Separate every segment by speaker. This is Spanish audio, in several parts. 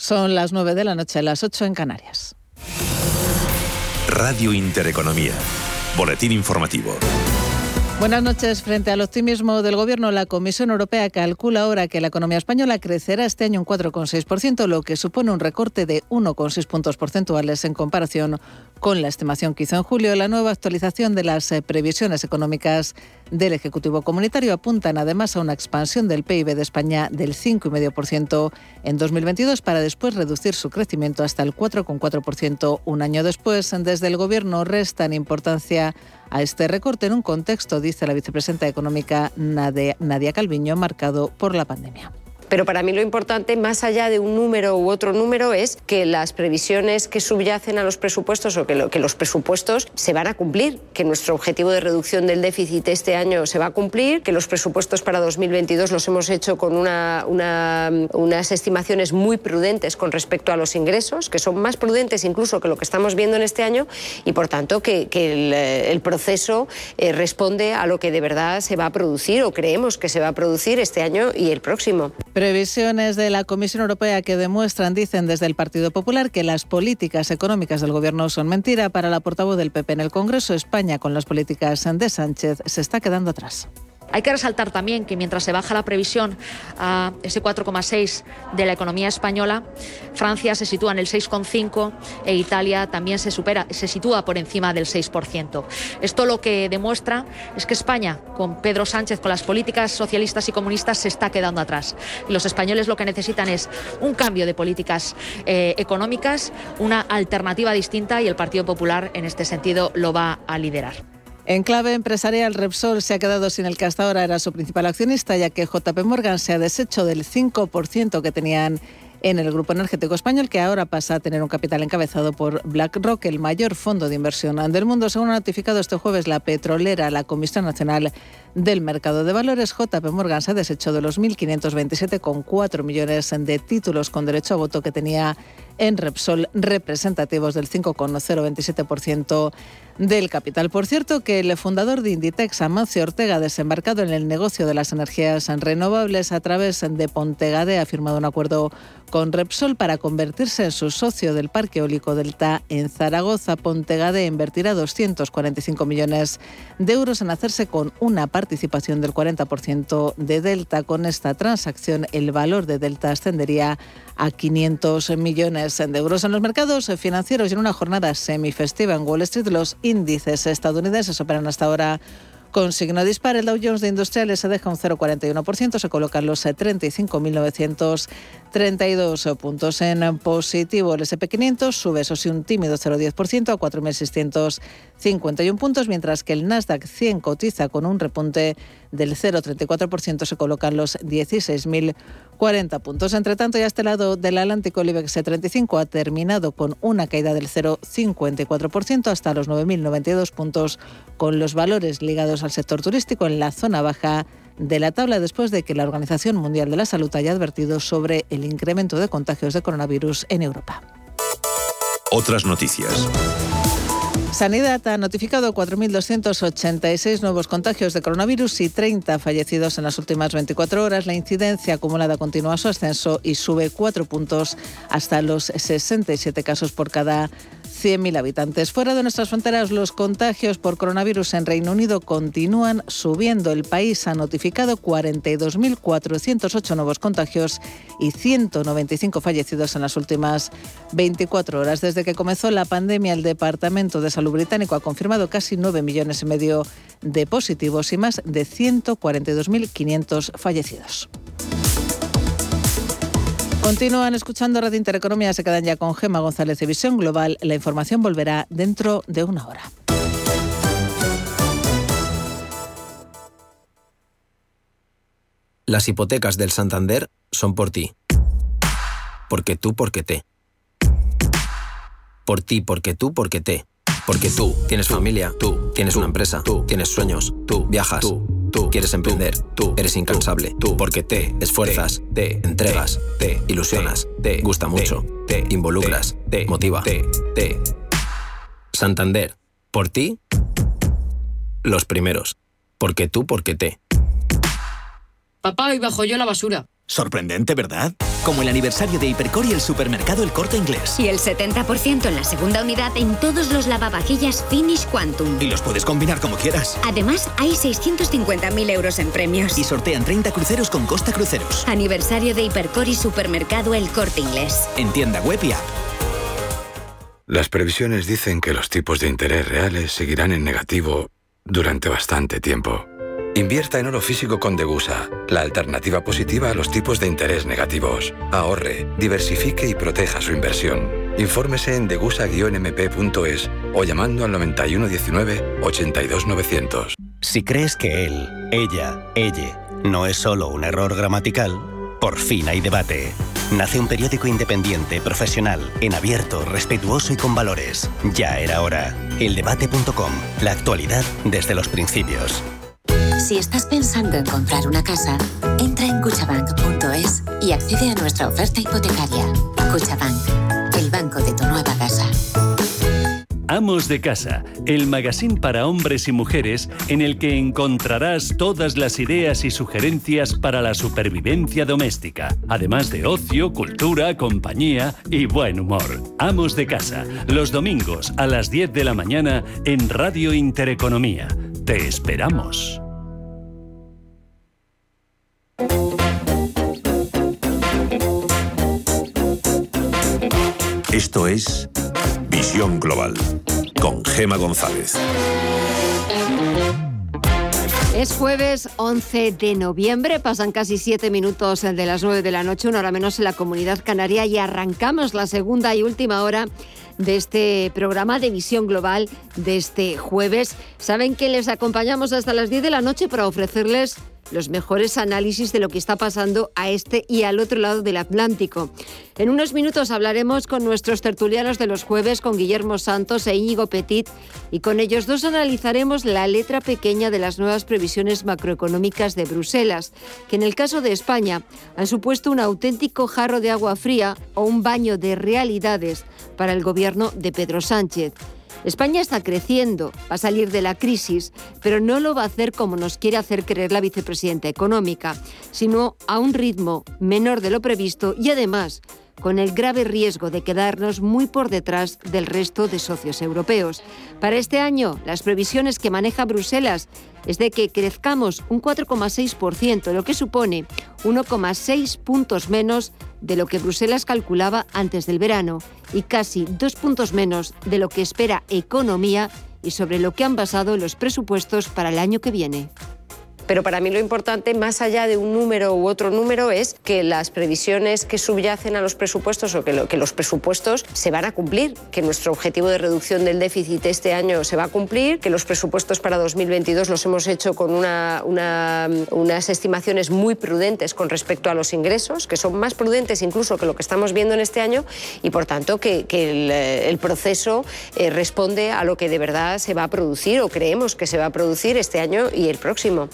Speaker 1: Son las 9 de la noche, las 8 en Canarias.
Speaker 2: Radio Intereconomía. Boletín informativo.
Speaker 1: Buenas noches. Frente al optimismo del Gobierno, la Comisión Europea calcula ahora que la economía española crecerá este año un 4,6%, lo que supone un recorte de 1,6 puntos porcentuales en comparación con la estimación que hizo en julio. La nueva actualización de las eh, previsiones económicas del Ejecutivo Comunitario apuntan además a una expansión del PIB de España del 5,5% en 2022 para después reducir su crecimiento hasta el 4,4% un año después. Desde el Gobierno restan importancia a este recorte en un contexto, dice la vicepresidenta económica Nadia Calviño, marcado por la pandemia.
Speaker 3: Pero para mí lo importante, más allá de un número u otro número, es que las previsiones que subyacen a los presupuestos o que, los presupuestos se van a cumplir, que nuestro objetivo de reducción del déficit este año se va a cumplir, que los presupuestos para 2022 los hemos hecho con unas estimaciones muy prudentes con respecto a los ingresos, que son más prudentes incluso que lo que estamos viendo en este año y por tanto que, el, proceso eh, responde a lo que de verdad se va a producir o creemos que se va a producir este año y el próximo.
Speaker 1: Previsiones de la Comisión Europea que demuestran, dicen desde el Partido Popular, que las políticas económicas del Gobierno son mentira. Para la portavoz del PP en el Congreso, España con las políticas de Sánchez se está quedando atrás.
Speaker 4: Hay que resaltar también que mientras se baja la previsión a ese 4,6 de la economía española, Francia se sitúa en el 6,5 e Italia también se supera, se sitúa por encima del 6%. Esto lo que demuestra es que España, con Pedro Sánchez, con las políticas socialistas y comunistas, se está quedando atrás. Y los españoles lo que necesitan es un cambio de políticas eh, económicas, una alternativa distinta y el Partido Popular en este sentido lo va a liderar.
Speaker 1: En clave empresarial, Repsol se ha quedado sin el que hasta ahora era su principal accionista, ya que JP Morgan se ha deshecho del 5% que tenían en el grupo energético español, que ahora pasa a tener un capital encabezado por BlackRock, el mayor fondo de inversión del mundo. Según ha notificado este jueves la petrolera, la Comisión Nacional del Mercado de Valores, JP Morgan se ha deshecho de los 1.527,4 millones de títulos con derecho a voto que tenía en Repsol, representativos del 5,027% del capital. Por cierto, que el fundador de Inditex, Amancio Ortega, desembarcado en el negocio de las energías renovables a través de Pontegade, ha firmado un acuerdo con Repsol para convertirse en su socio del Parque Eólico Delta en Zaragoza. Pontegade invertirá 245 millones de euros en hacerse con una participación del 40% de Delta. Con esta transacción, el valor de Delta ascendería a 500 millones de euros en los mercados financieros y en una jornada semifestiva en Wall Street. Los índices estadounidenses operan hasta ahora con signo dispar, el Dow Jones de Industriales se deja un 0,41%, se colocan los 35.932 puntos en positivo. El SP500 sube, eso sí, un tímido 0,10% a 4.651 puntos, mientras que el Nasdaq 100 cotiza con un repunte del 0,34%, se colocan los 16.000 40 puntos. Entre tanto, ya este lado del Atlántico, el IBEX 35 ha terminado con una caída del 0,54% hasta los 9.092 puntos, con los valores ligados al sector turístico en la zona baja de la tabla después de que la Organización Mundial de la Salud haya advertido sobre el incremento de contagios de coronavirus en Europa.
Speaker 2: Otras noticias.
Speaker 1: Sanidad ha notificado 4.286 nuevos contagios de coronavirus y 30 fallecidos en las últimas 24 horas. La incidencia acumulada continúa su ascenso y sube 4 puntos hasta los 67 casos por cada 100.000 habitantes. Fuera de nuestras fronteras, los contagios por coronavirus en Reino Unido continúan subiendo. El país ha notificado 42.408 nuevos contagios y 195 fallecidos en las últimas 24 horas. Desde que comenzó la pandemia, el Departamento de Salud británico ha confirmado casi 9 millones y medio de positivos y más de 142.500 fallecidos. Continúan escuchando Radio Intereconomía, se quedan ya con Gema González de Visión Global. La información volverá dentro de una hora.
Speaker 5: Las hipotecas del Santander son por ti. Porque tú, porque te. Por ti, porque tú, porque te. Porque tú tienes familia, tú tienes una empresa, tú tienes sueños, tú viajas, tú, tú quieres emprender, tú. eres incansable, tú. porque te esfuerzas, te entregas, te ilusionas, te. gusta mucho, te. involucras, te. motiva, te. Santander, por ti, los primeros. Porque tú, porque te.
Speaker 6: Papá, hoy bajo yo la basura. Sorprendente, ¿verdad? Como el aniversario de Hipercor y el supermercado El Corte Inglés.
Speaker 7: Y el 70% en la segunda unidad en todos los lavavajillas Finish Quantum.
Speaker 6: Y los puedes combinar como quieras.
Speaker 7: Además, hay 650.000 euros en premios.
Speaker 6: Y sortean 30 cruceros con Costa Cruceros.
Speaker 7: Aniversario de Hipercor y supermercado El Corte Inglés.
Speaker 6: En tienda web y app.
Speaker 8: Las previsiones dicen que los tipos de interés reales seguirán en negativo durante bastante tiempo. Invierta en oro físico con Degusa, la alternativa positiva a los tipos de interés negativos. Ahorre, diversifique y proteja su inversión. Infórmese en degusa-mp.es o llamando al 9119-82900.
Speaker 9: Si crees que él, ella, ella no es solo un error gramatical, por fin hay debate. Nace un periódico independiente, profesional, en abierto, respetuoso y con valores. Ya era hora. Eldebate.com. La actualidad desde los principios.
Speaker 10: Si estás pensando en comprar una casa, entra en cuchabank.es y accede a nuestra oferta hipotecaria. Cuchabank, el banco de tu nueva casa.
Speaker 11: Amos de Casa, el magazine para hombres y mujeres en el que encontrarás todas las ideas y sugerencias para la supervivencia doméstica, además de ocio, cultura, compañía y buen humor. Amos de Casa, los domingos a las 10 de la mañana en Radio Intereconomía. Te esperamos.
Speaker 2: Esto es Visión Global con Gema González.
Speaker 3: Es jueves 11 de noviembre, pasan casi siete minutos de las 9 de la noche, una hora menos en la comunidad canaria y arrancamos la segunda y última hora de este programa de visión global de este jueves. Saben que les acompañamos hasta las 10 de la noche para ofrecerles los mejores análisis de lo que está pasando a este y al otro lado del Atlántico. En unos minutos hablaremos con nuestros tertulianos de los jueves, con Guillermo Santos e Íñigo Petit, y con ellos dos analizaremos la letra pequeña de las nuevas previsiones macroeconómicas de Bruselas, que en el caso de España han supuesto un auténtico jarro de agua fría o un baño de realidades para el gobierno de Pedro Sánchez. España está creciendo, va a salir de la crisis, pero no lo va a hacer como nos quiere hacer creer la vicepresidenta económica, sino a un ritmo menor de lo previsto y además con el grave riesgo de quedarnos muy por detrás del resto de socios europeos. Para este año, las previsiones que maneja Bruselas es de que crezcamos un 4,6%, lo que supone 1,6 puntos menos de lo que Bruselas calculaba antes del verano y casi dos puntos menos de lo que espera Economía y sobre lo que han basado los presupuestos para el año que viene. Pero para mí lo importante, más allá de un número u otro número, es que las previsiones que subyacen a los presupuestos o que, los presupuestos se van a cumplir, que nuestro objetivo de reducción del déficit este año se va a cumplir, que los presupuestos para 2022 los hemos hecho con unas estimaciones muy prudentes con respecto a los ingresos, que son más prudentes incluso que lo que estamos viendo en este año y por tanto que, el, proceso eh, responde a lo que de verdad se va a producir o creemos que se va a producir este año y el próximo.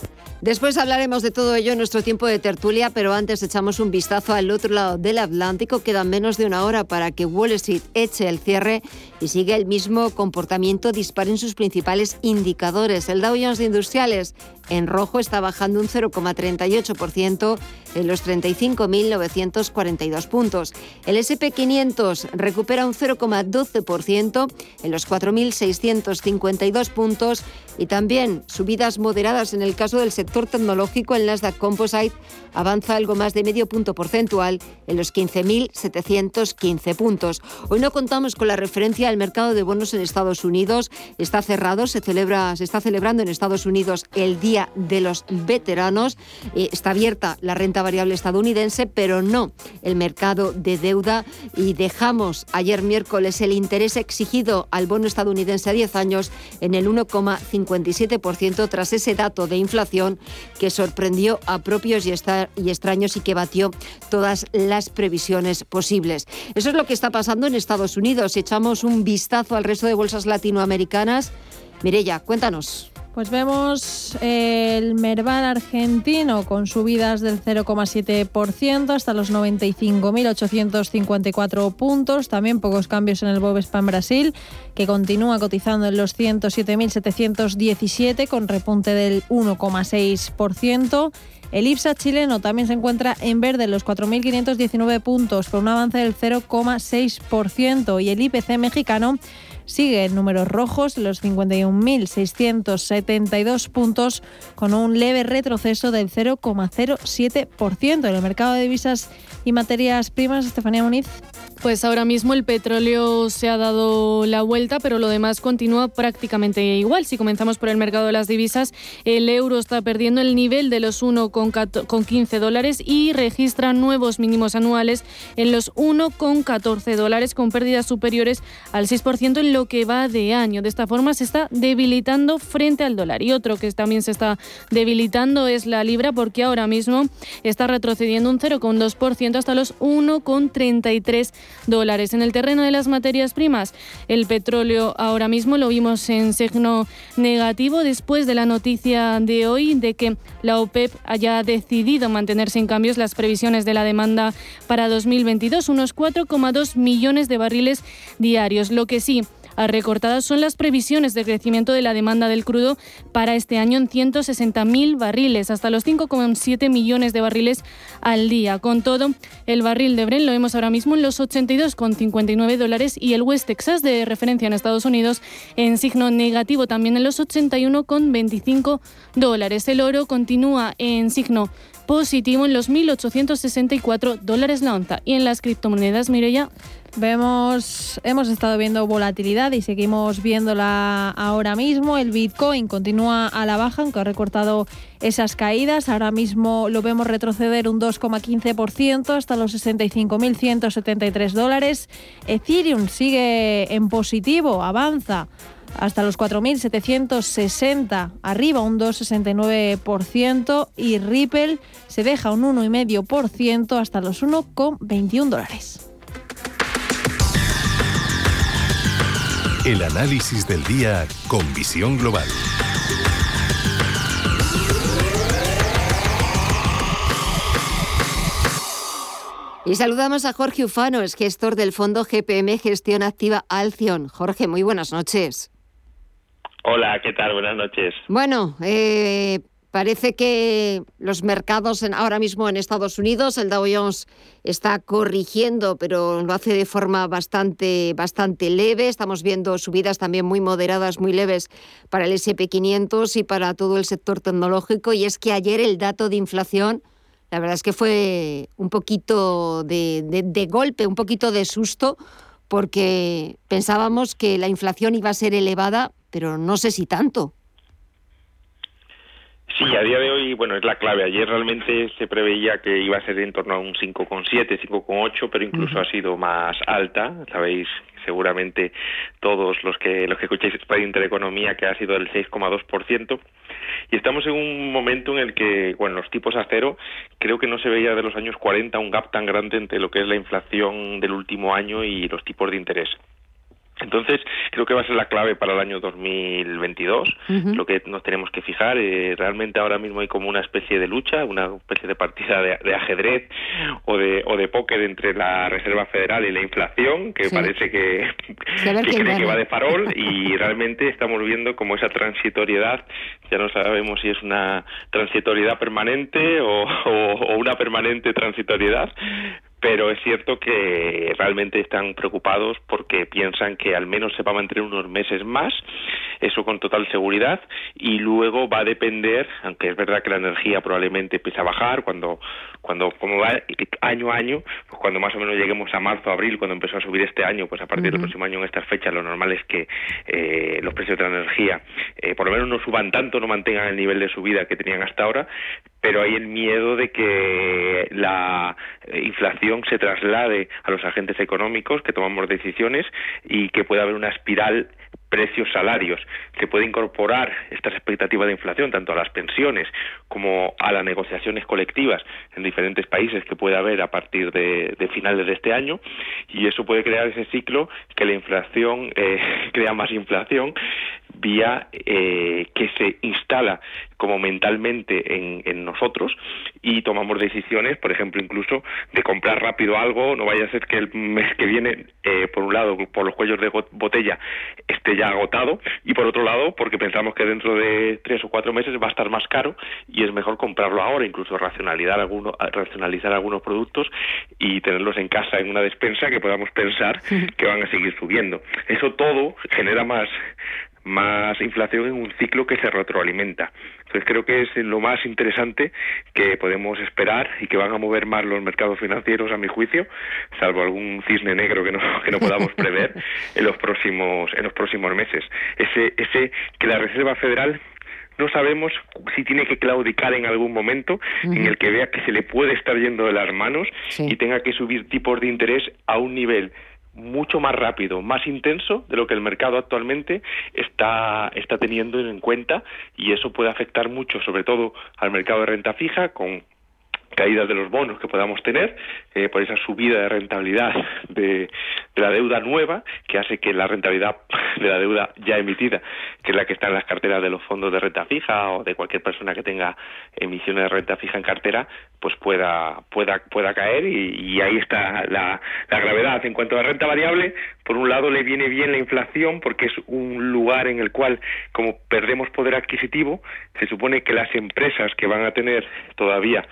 Speaker 3: Después hablaremos de todo ello en nuestro tiempo de tertulia, pero antes echamos un vistazo al otro lado del Atlántico. Queda menos de una hora para que Wall Street eche el cierre y sigue el mismo comportamiento dispar en sus principales indicadores. El Dow Jones de Industriales en rojo está bajando un 0,38% en los 35.942 puntos. El SP500 recupera un 0,12% en los 4.652 puntos y también subidas moderadas en el caso del sector tecnológico. El Nasdaq Composite avanza algo más de medio punto porcentual en los 15.715 puntos. Hoy no contamos con la referencia al mercado de bonos en Estados Unidos. Está cerrado, se, celebra, se está celebrando en Estados Unidos el Día de los Veteranos. Eh, está abierta la renta variable estadounidense, pero no el mercado de deuda. Y dejamos ayer miércoles el interés exigido al bono estadounidense a 10 años en el 1,57% tras ese dato de inflación que sorprendió a propios y, y extraños y que batió todas las previsiones posibles. Eso es lo que está pasando en Estados Unidos. Echamos un vistazo al resto de bolsas latinoamericanas, Mirella, cuéntanos.
Speaker 12: Pues vemos el Merval argentino con subidas del 0,7% hasta los 95.854 puntos. También pocos cambios en el Bovespa en Brasil, que continúa cotizando en los 107.717 con repunte del 1,6%. El IPSA chileno también se encuentra en verde, los 4.519 puntos, por un avance del 0,6%. Y el IPC mexicano sigue en números rojos, los 51.672 puntos, con un leve retroceso del 0,07%. En el mercado de divisas y materias primas, Estefanía Muniz.
Speaker 13: Pues ahora mismo el petróleo se ha dado la vuelta, pero lo demás continúa prácticamente igual. Si comenzamos por el mercado de las divisas, el euro está perdiendo el nivel de los 1,15 dólares y registra nuevos mínimos anuales en los 1,14 dólares, con pérdidas superiores al 6% en lo que va de año. De esta forma se está debilitando frente al dólar. Y otro que también se está debilitando es la libra, porque ahora mismo está retrocediendo un 0,2% hasta los 1,33 dólares. En el terreno de las materias primas, el petróleo ahora mismo lo vimos en signo negativo después de la noticia de hoy de que la OPEP haya decidido mantener sin cambios las previsiones de la demanda para 2022, unos 4,2 millones de barriles diarios. Lo que sí recortadas son las previsiones de crecimiento de la demanda del crudo para este año en 160.000 barriles, hasta los 5,7 millones de barriles al día. Con todo, el barril de Brent lo vemos ahora mismo en los 82,59 dólares y el West Texas de referencia en Estados Unidos en signo negativo también en los 81,25 dólares. El oro continúa en signo positivo en los 1.864 dólares la onza. Y en las criptomonedas, ya.
Speaker 12: Vemos, hemos estado viendo volatilidad y seguimos viéndola ahora mismo. El Bitcoin continúa a la baja, aunque ha recortado esas caídas. Ahora mismo lo vemos retroceder un 2,15% hasta los 65.173 dólares. Ethereum sigue en positivo, avanza hasta los 4.760, arriba un 2,69% y Ripple se deja un 1,5% hasta los 1,21 dólares.
Speaker 2: El análisis del día con visión global.
Speaker 3: Y saludamos a Jorge Ufano, es gestor del fondo GPM Gestión Activa Alcion. Jorge, muy buenas noches.
Speaker 14: Hola, ¿qué tal? Buenas noches.
Speaker 3: Bueno, eh, Parece que los mercados ahora mismo en Estados Unidos, el Dow Jones está corrigiendo, pero lo hace de forma bastante, bastante leve. Estamos viendo subidas también muy moderadas, muy leves para el SP500 y para todo el sector tecnológico. Y es que ayer el dato de inflación, la verdad es que fue un poquito de, de golpe, un poquito de susto, porque pensábamos que la inflación iba a ser elevada, pero no sé si tanto.
Speaker 14: Sí, a día de hoy, bueno, es la clave. Ayer realmente se preveía que iba a ser en torno a un 5,7, 5,8, pero incluso ha sido más alta. Sabéis seguramente todos los que los que escucháis de Intereconomía que ha sido del 6,2% y estamos en un momento en el que bueno los tipos a cero creo que no se veía de los años 40 un gap tan grande entre lo que es la inflación del último año y los tipos de interés entonces, creo que va a ser la clave para el año 2022, lo que nos tenemos que fijar. Eh, realmente ahora mismo hay como una especie de lucha, una especie de partida de, ajedrez o de, o de póker entre la Reserva Federal y la inflación, que parece que, que cree que va de farol y realmente estamos viendo como esa transitoriedad, ya no sabemos si es una transitoriedad permanente o una permanente transitoriedad, pero es cierto que realmente están preocupados porque piensan que al menos se va a mantener unos meses más, eso con total seguridad, y luego va a depender, aunque es verdad que la energía probablemente empiece a bajar, cuando, cuando como va año a año, pues cuando más o menos lleguemos a marzo, abril, cuando empezó a subir este año, pues a partir del próximo año en estas fechas lo normal es que eh, los precios de la energía eh, por lo menos no suban tanto, no mantengan el nivel de subida que tenían hasta ahora, pero hay el miedo de que la inflación se traslade a los agentes económicos que tomamos decisiones y que pueda haber una espiral precios salarios. Que puede incorporar estas expectativas de inflación tanto a las pensiones como a las negociaciones colectivas en diferentes países que puede haber a partir de, finales de este año. Y eso puede crear ese ciclo que la inflación eh, crea más inflación vía eh, que se instala como mentalmente en, en, nosotros. Y tomamos decisiones, por ejemplo, incluso de comprar rápido algo, no vaya a ser que el mes que viene, eh, por un lado, por los cuellos de botella, esté ya agotado y por otro lado, porque pensamos que dentro de tres o cuatro meses va a estar más caro y es mejor comprarlo ahora, incluso racionalizar, algunos, racionalizar algunos productos y tenerlos en casa en una despensa que podamos pensar que van a seguir subiendo. Eso todo genera más más inflación en un ciclo que se retroalimenta. Entonces creo que es lo más interesante que podemos esperar y que van a mover más los mercados financieros a mi juicio, salvo algún cisne negro que no, que no podamos prever en los próximos en los próximos meses. Ese ese que la Reserva Federal no sabemos si tiene que claudicar en algún momento en el que vea que se le puede estar yendo de las manos y tenga que subir tipos de interés a un nivel mucho más rápido, más intenso de lo que el mercado actualmente está, está teniendo en cuenta y eso puede afectar mucho, sobre todo al mercado de renta fija, con caídas de los bonos que podamos tener, eh, por esa subida de rentabilidad de, la deuda nueva, que hace que la rentabilidad de la deuda ya emitida, que es la que está en las carteras de los fondos de renta fija o de cualquier persona que tenga emisiones de renta fija en cartera, pues pueda, pueda, pueda caer y, ahí está la, la gravedad. En cuanto a renta variable, por un lado le viene bien la inflación porque es un lugar en el cual, como perdemos poder adquisitivo, se supone que las empresas que van a tener todavía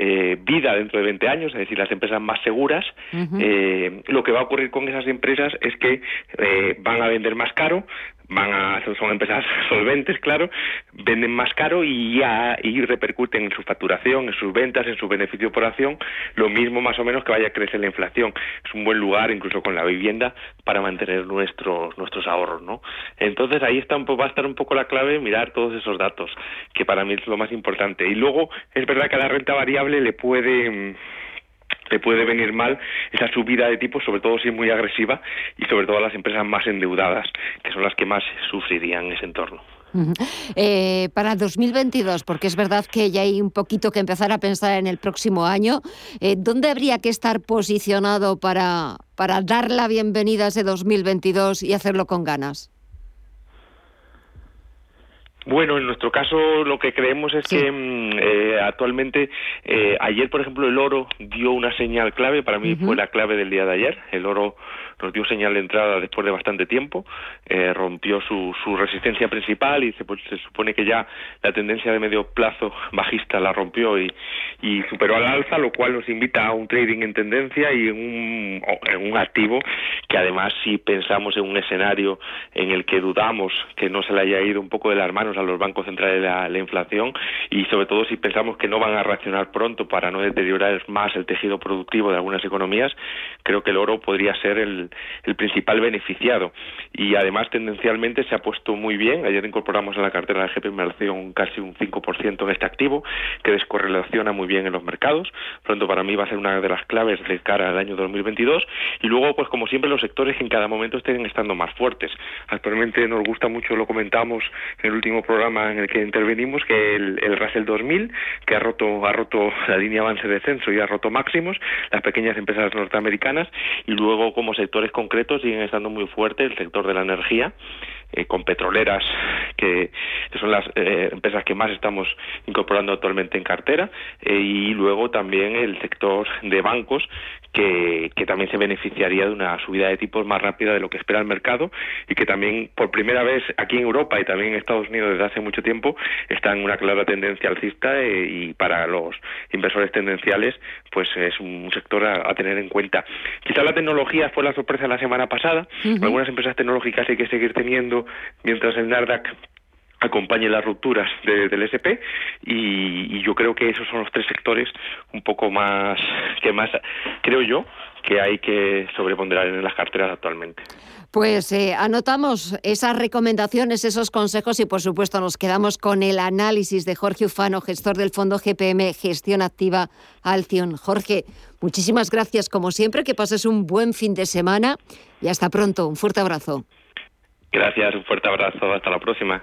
Speaker 14: eh, vida dentro de 20 años, es decir, las empresas más seguras, eh, lo que va a ocurrir con esas empresas es que eh, van a vender más caro, van a son empresas solventes claro venden más caro y ya y repercuten en su facturación en sus ventas en su beneficio por acción lo mismo más o menos que vaya a crecer la inflación. Es un buen lugar incluso con la vivienda para mantener nuestros nuestros ahorros no entonces ahí está va a estar un poco la clave mirar todos esos datos que para mí es lo más importante. Y luego es verdad que a la renta variable le puede mm, le puede venir mal esa subida de tipos, sobre todo si es muy agresiva y sobre todo a las empresas más endeudadas, que son las que más sufrirían en ese entorno.
Speaker 3: Eh, para 2022, porque es verdad que ya hay un poquito que empezar a pensar en el próximo año, eh, ¿dónde habría que estar posicionado para, para dar la bienvenida a ese 2022 y hacerlo con ganas?
Speaker 14: Bueno, en nuestro caso lo que creemos es que mm, eh, actualmente, eh, ayer por ejemplo el oro dio una señal clave, para mí fue la clave del día de ayer, el oro nos dio señal de entrada después de bastante tiempo, eh, rompió su, su, resistencia principal y se, pues, se, supone que ya la tendencia de medio plazo bajista la rompió y, y, superó al alza, lo cual nos invita a un trading en tendencia y en un, en un activo que además si pensamos en un escenario en el que dudamos que no se le haya ido un poco de las manos a los bancos centrales la, la inflación y sobre todo si pensamos que no van a reaccionar pronto para no deteriorar más el tejido productivo de algunas economías, creo que el oro podría ser el, el, principal beneficiado. Y además, tendencialmente se ha puesto muy bien. Ayer incorporamos en la cartera de GP casi un 5% en este activo, que descorrelaciona muy bien en los mercados. Pronto para mí va a ser una de las claves de cara al año 2022. Y luego, pues como siempre, los sectores que en cada momento estén estando más fuertes. Actualmente nos gusta mucho, lo comentamos en el último programa en el que intervenimos, que el, el Russell 2000, que ha roto, ha roto la línea avance-descenso y ha roto máximos, las pequeñas empresas norteamericanas, y luego como sector concretos siguen estando muy fuertes, el sector de la energía, eh, con petroleras, que, son las eh, empresas que más estamos incorporando actualmente en cartera, eh, y luego también el sector de bancos, que, que, también se beneficiaría de una subida de tipos más rápida de lo que espera el mercado y que también por primera vez aquí en Europa y también en Estados Unidos desde hace mucho tiempo está en una clara tendencia alcista y para los inversores tendenciales pues es un sector a, tener en cuenta. Quizá la tecnología fue la sorpresa la semana pasada, algunas empresas tecnológicas hay que seguir teniendo mientras el Nasdaq acompañe las rupturas del SP y, yo creo que esos son los tres sectores un poco más que más creo yo que hay que sobreponderar en las carteras actualmente.
Speaker 3: Pues eh, anotamos esas recomendaciones, esos consejos y por supuesto nos quedamos con el análisis de Jorge Ufano, gestor del fondo GPM Gestión Activa Alción. Jorge, muchísimas gracias como siempre, que pases un buen fin de semana y hasta pronto. Un fuerte abrazo.
Speaker 14: Gracias, un fuerte abrazo. Hasta la próxima.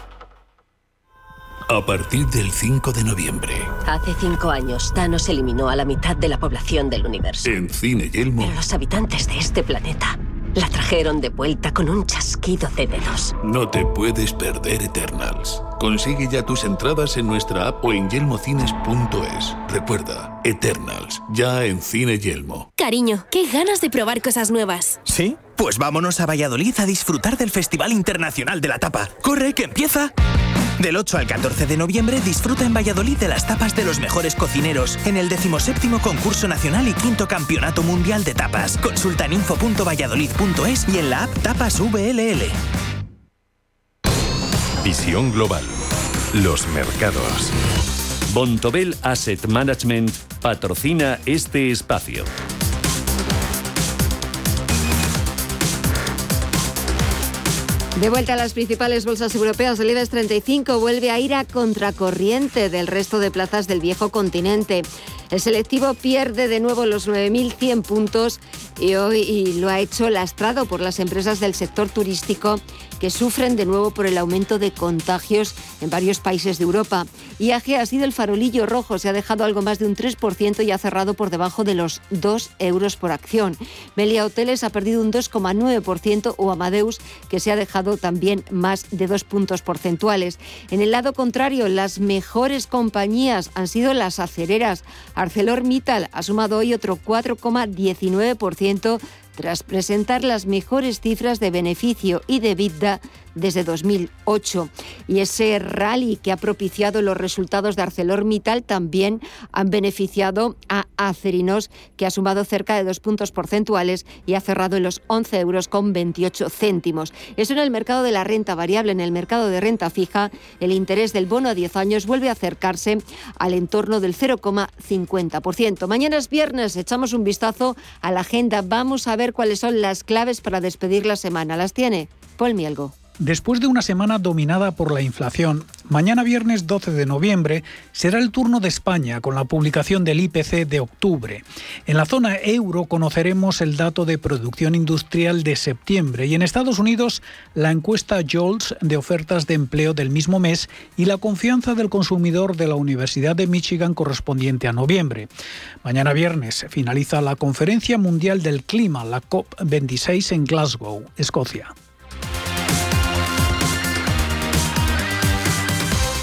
Speaker 15: A partir del 5 de noviembre.
Speaker 16: Hace cinco años, Thanos eliminó a la mitad de la población del universo.
Speaker 15: En Cine Yelmo.
Speaker 16: Pero los habitantes de este planeta la trajeron de vuelta con un chasquido de dedos.
Speaker 15: No te puedes perder Eternals. Consigue ya tus entradas en nuestra app o en yelmocines.es. Recuerda, Eternals, ya en Cine Yelmo.
Speaker 17: Cariño, qué ganas de probar cosas nuevas.
Speaker 18: ¿Sí? Pues vámonos a Valladolid a disfrutar del Festival Internacional de la Tapa. ¡Corre, que empieza! Del 8 al 14 de noviembre disfruta en Valladolid de las tapas de los mejores cocineros en el 17 concurso nacional y quinto campeonato mundial de tapas. Consulta en info.valladolid.es y en la app Tapas VLL.
Speaker 2: Visión global. Los mercados.
Speaker 11: Bontobel Asset Management patrocina este espacio.
Speaker 3: De vuelta a las principales bolsas europeas, el IBEX 35 vuelve a ir a contracorriente del resto de plazas del viejo continente. El selectivo pierde de nuevo los 9.100 puntos y hoy lo ha hecho lastrado por las empresas del sector turístico que sufren de nuevo por el aumento de contagios en varios países de Europa. IAG ha sido el farolillo rojo, se ha dejado algo más de un 3% y ha cerrado por debajo de los 2 euros por acción. Melia Hoteles ha perdido un 2,9% o Amadeus, que se ha dejado también más de 2 puntos porcentuales. En el lado contrario, las mejores compañías han sido las acereras. ArcelorMittal ha sumado hoy otro 4,19% tras presentar las mejores cifras de beneficio y de vida desde 2008. Y ese rally que ha propiciado los resultados de ArcelorMittal también han beneficiado a Acerinos, que ha sumado cerca de dos puntos porcentuales y ha cerrado en los 11 euros con 28 céntimos. Eso en el mercado de la renta variable. En el mercado de renta fija, el interés del bono a 10 años vuelve a acercarse al entorno del 0,50%. Mañana es viernes, echamos un vistazo a la agenda. Vamos a ver cuáles son las claves para despedir la semana. ¿Las tiene? Paul Mielgo.
Speaker 19: Después de una semana dominada por la inflación, mañana viernes 12 de noviembre será el turno de España con la publicación del IPC de octubre. En la zona euro conoceremos el dato de producción industrial de septiembre y en Estados Unidos la encuesta JOLTS de ofertas de empleo del mismo mes y la confianza del consumidor de la Universidad de Michigan correspondiente a noviembre. Mañana viernes finaliza la Conferencia Mundial del Clima, la COP26 en Glasgow, Escocia.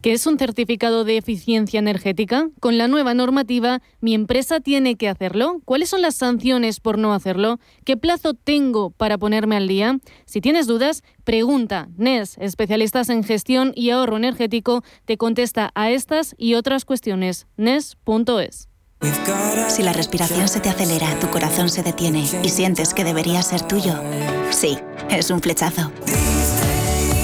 Speaker 13: ¿Qué es un certificado de eficiencia energética? Con la nueva normativa, ¿mi empresa tiene que hacerlo? ¿Cuáles son las sanciones por no hacerlo? ¿Qué plazo tengo para ponerme al día? Si tienes dudas, pregunta. NES, especialistas en gestión y ahorro energético, te contesta a estas y otras cuestiones. NES.es.
Speaker 20: Si la respiración se te acelera, tu corazón se detiene y sientes que debería ser tuyo, sí, es un flechazo.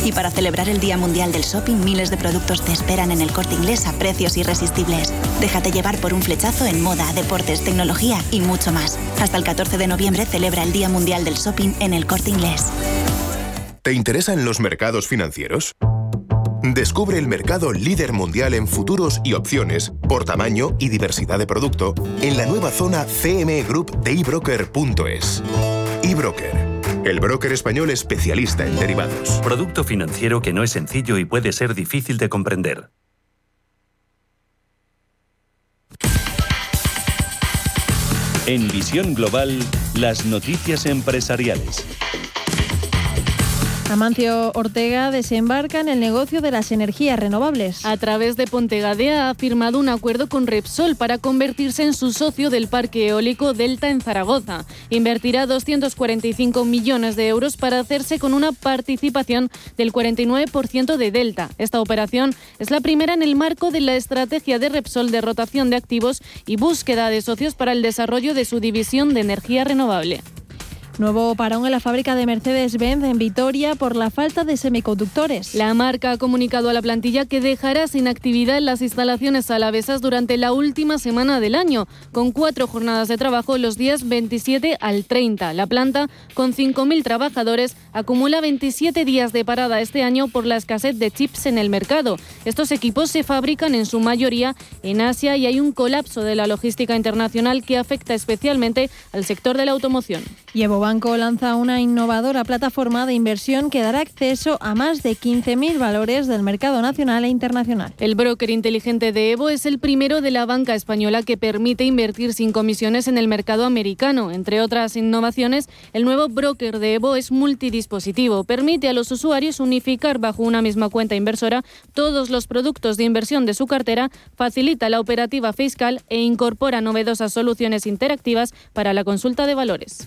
Speaker 20: Y para celebrar el Día Mundial del Shopping, miles de productos te esperan en el corte inglés a precios irresistibles. Déjate llevar por un flechazo en moda, deportes, tecnología y mucho más. Hasta el 14 de noviembre celebra el Día Mundial del Shopping en el corte inglés.
Speaker 2: ¿Te interesan los mercados financieros? Descubre el mercado líder mundial en futuros y opciones por tamaño y diversidad de producto en la nueva zona CME Group de ebroker.es. eBroker el broker español especialista en derivados.
Speaker 11: Producto financiero que no es sencillo y puede ser difícil de comprender. En Visión Global, las noticias empresariales.
Speaker 12: Amancio Ortega desembarca en el negocio de las energías renovables.
Speaker 13: A través de Pontegadea ha firmado un acuerdo con Repsol para convertirse en su socio del parque eólico Delta en Zaragoza. Invertirá 245 millones de euros para hacerse con una participación del 49% de Delta. Esta operación es la primera en el marco de la estrategia de Repsol de rotación de activos y búsqueda de socios para el desarrollo de su división de energía renovable.
Speaker 12: Nuevo parón en la fábrica de Mercedes-Benz en Vitoria por la falta de semiconductores.
Speaker 13: La marca ha comunicado a la plantilla que dejará sin actividad las instalaciones alavesas durante la última semana del año, con cuatro jornadas de trabajo los días 27 al 30. La planta, con 5.000 trabajadores, acumula 27 días de parada este año por la escasez de chips en el mercado. Estos equipos se fabrican en su mayoría en Asia y hay un colapso de la logística internacional que afecta especialmente al sector de la automoción.
Speaker 12: Banco lanza una innovadora plataforma de inversión que dará acceso a más de 15.000 valores del mercado nacional e internacional.
Speaker 13: El broker inteligente de Evo es el primero de la banca española que permite invertir sin comisiones en el mercado americano. Entre otras innovaciones, el nuevo broker de Evo es multidispositivo. Permite a los usuarios unificar bajo una misma cuenta inversora todos los productos de inversión de su cartera, facilita la operativa fiscal e incorpora novedosas soluciones interactivas para la consulta de valores.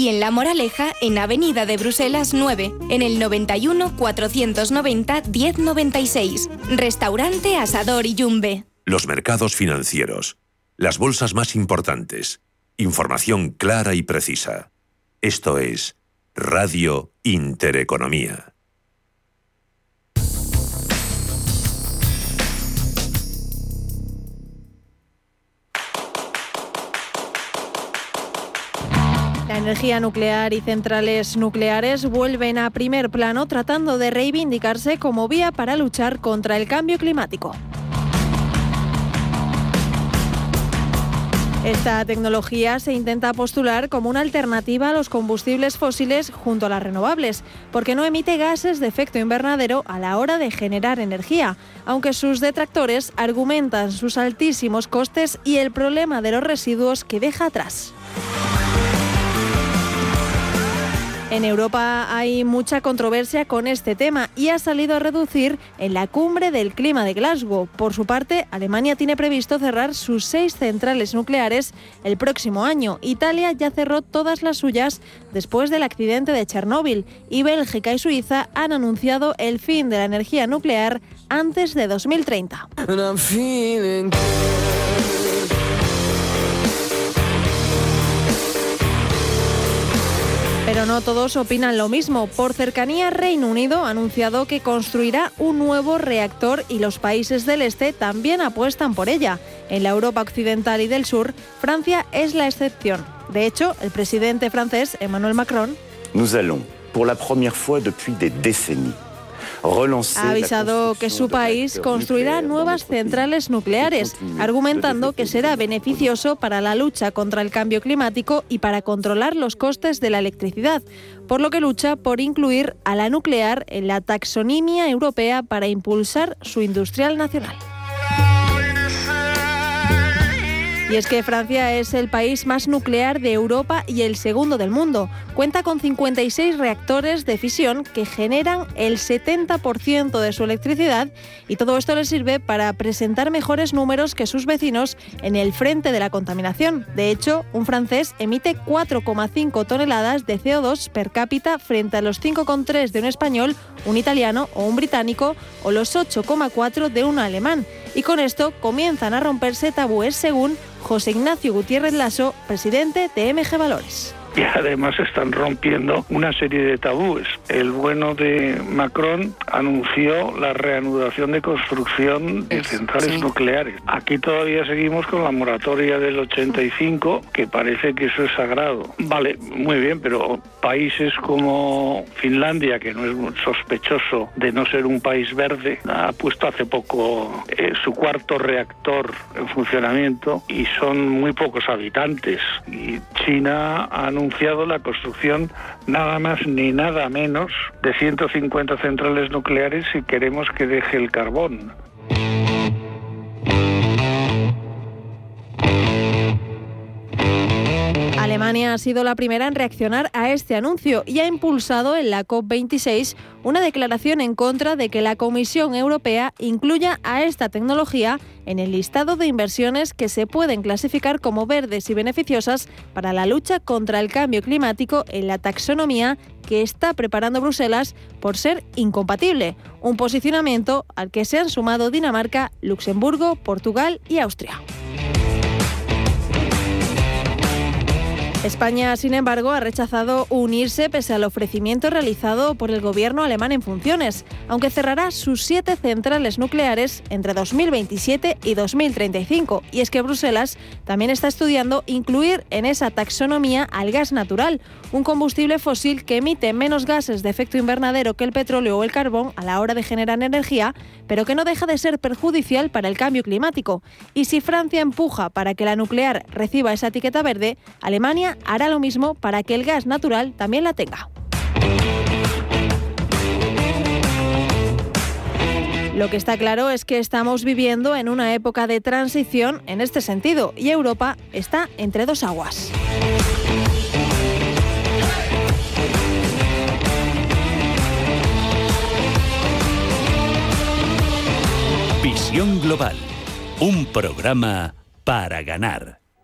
Speaker 21: y en La Moraleja, en Avenida de Bruselas 9, en el 91 490 1096. Restaurante Asador y Yumbe.
Speaker 22: Los mercados financieros. Las bolsas más importantes. Información clara y precisa. Esto es Radio Intereconomía.
Speaker 12: Energía nuclear y centrales nucleares vuelven a primer plano tratando de reivindicarse como vía para luchar contra el cambio climático. Esta tecnología se intenta postular como una alternativa a los combustibles fósiles junto a las renovables, porque no emite gases de efecto invernadero a la hora de generar energía, aunque sus detractores argumentan sus altísimos costes y el problema de los residuos que deja atrás. En Europa hay mucha controversia con este tema y ha salido a reducir en la cumbre del clima de Glasgow. Por su parte, Alemania tiene previsto cerrar sus seis centrales nucleares el próximo año. Italia ya cerró todas las suyas después del accidente de Chernóbil y Bélgica y Suiza han anunciado el fin de la energía nuclear antes de 2030. Pero no todos opinan lo mismo. Por cercanía, Reino Unido ha anunciado que construirá un nuevo reactor y los países del este también apuestan por ella. En la Europa occidental y del sur, Francia es la excepción. De hecho, el presidente francés, Emmanuel Macron,
Speaker 23: la
Speaker 12: ha avisado que su país construirá nuevas centrales nucleares, argumentando que será beneficioso para la lucha contra el cambio climático y para controlar los costes de la electricidad, por lo que lucha por incluir a la nuclear en la taxonomía europea para impulsar su industrial nacional. Y es que Francia es el país más nuclear de Europa y el segundo del mundo. Cuenta con 56 reactores de fisión que generan el 70% de su electricidad y todo esto le sirve para presentar mejores números que sus vecinos en el frente de la contaminación. De hecho, un francés emite 4,5 toneladas de CO2 per cápita frente a los 5,3 de un español, un italiano o un británico o los 8,4 de un alemán. Y con esto comienzan a romperse tabúes según José Ignacio Gutiérrez Lasso, presidente de MG Valores
Speaker 24: y además están rompiendo una serie de tabúes. El bueno de Macron anunció la reanudación de construcción de centrales nucleares. Aquí todavía seguimos con la moratoria del 85, que parece que eso es sagrado. Vale, muy bien, pero países como Finlandia, que no es sospechoso de no ser un país verde, ha puesto hace poco eh, su cuarto reactor en funcionamiento y son muy pocos habitantes. Y China ha anunciado la construcción nada más ni nada menos de 150 centrales nucleares si queremos que deje el carbón.
Speaker 12: Alemania ha sido la primera en reaccionar a este anuncio y ha impulsado en la COP26 una declaración en contra de que la Comisión Europea incluya a esta tecnología en el listado de inversiones que se pueden clasificar como verdes y beneficiosas para la lucha contra el cambio climático en la taxonomía que está preparando Bruselas por ser incompatible, un posicionamiento al que se han sumado Dinamarca, Luxemburgo, Portugal y Austria. España, sin embargo, ha rechazado unirse pese al ofrecimiento realizado por el gobierno alemán en funciones, aunque cerrará sus siete centrales nucleares entre 2027 y 2035. Y es que Bruselas también está estudiando incluir en esa taxonomía al gas natural, un combustible fósil que emite menos gases de efecto invernadero que el petróleo o el carbón a la hora de generar energía, pero que no deja de ser perjudicial para el cambio climático. Y si Francia empuja para que la nuclear reciba esa etiqueta verde, Alemania hará lo mismo para que el gas natural también la tenga. Lo que está claro es que estamos viviendo en una época de transición en este sentido y Europa está entre dos aguas.
Speaker 11: Visión Global, un programa para ganar.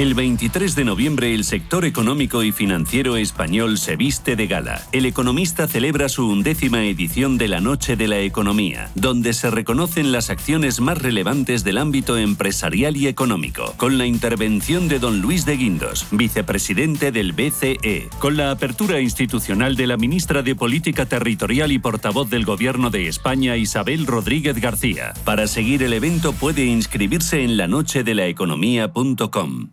Speaker 11: El 23 de noviembre el sector económico y financiero español se viste de gala. El economista celebra su undécima edición de la Noche de la Economía, donde se reconocen las acciones más relevantes del ámbito empresarial y económico, con la intervención de don Luis de Guindos, vicepresidente del BCE, con la apertura institucional de la ministra de Política Territorial y portavoz del Gobierno de España Isabel Rodríguez García. Para seguir el evento puede inscribirse en lanochedelaeconomía.com.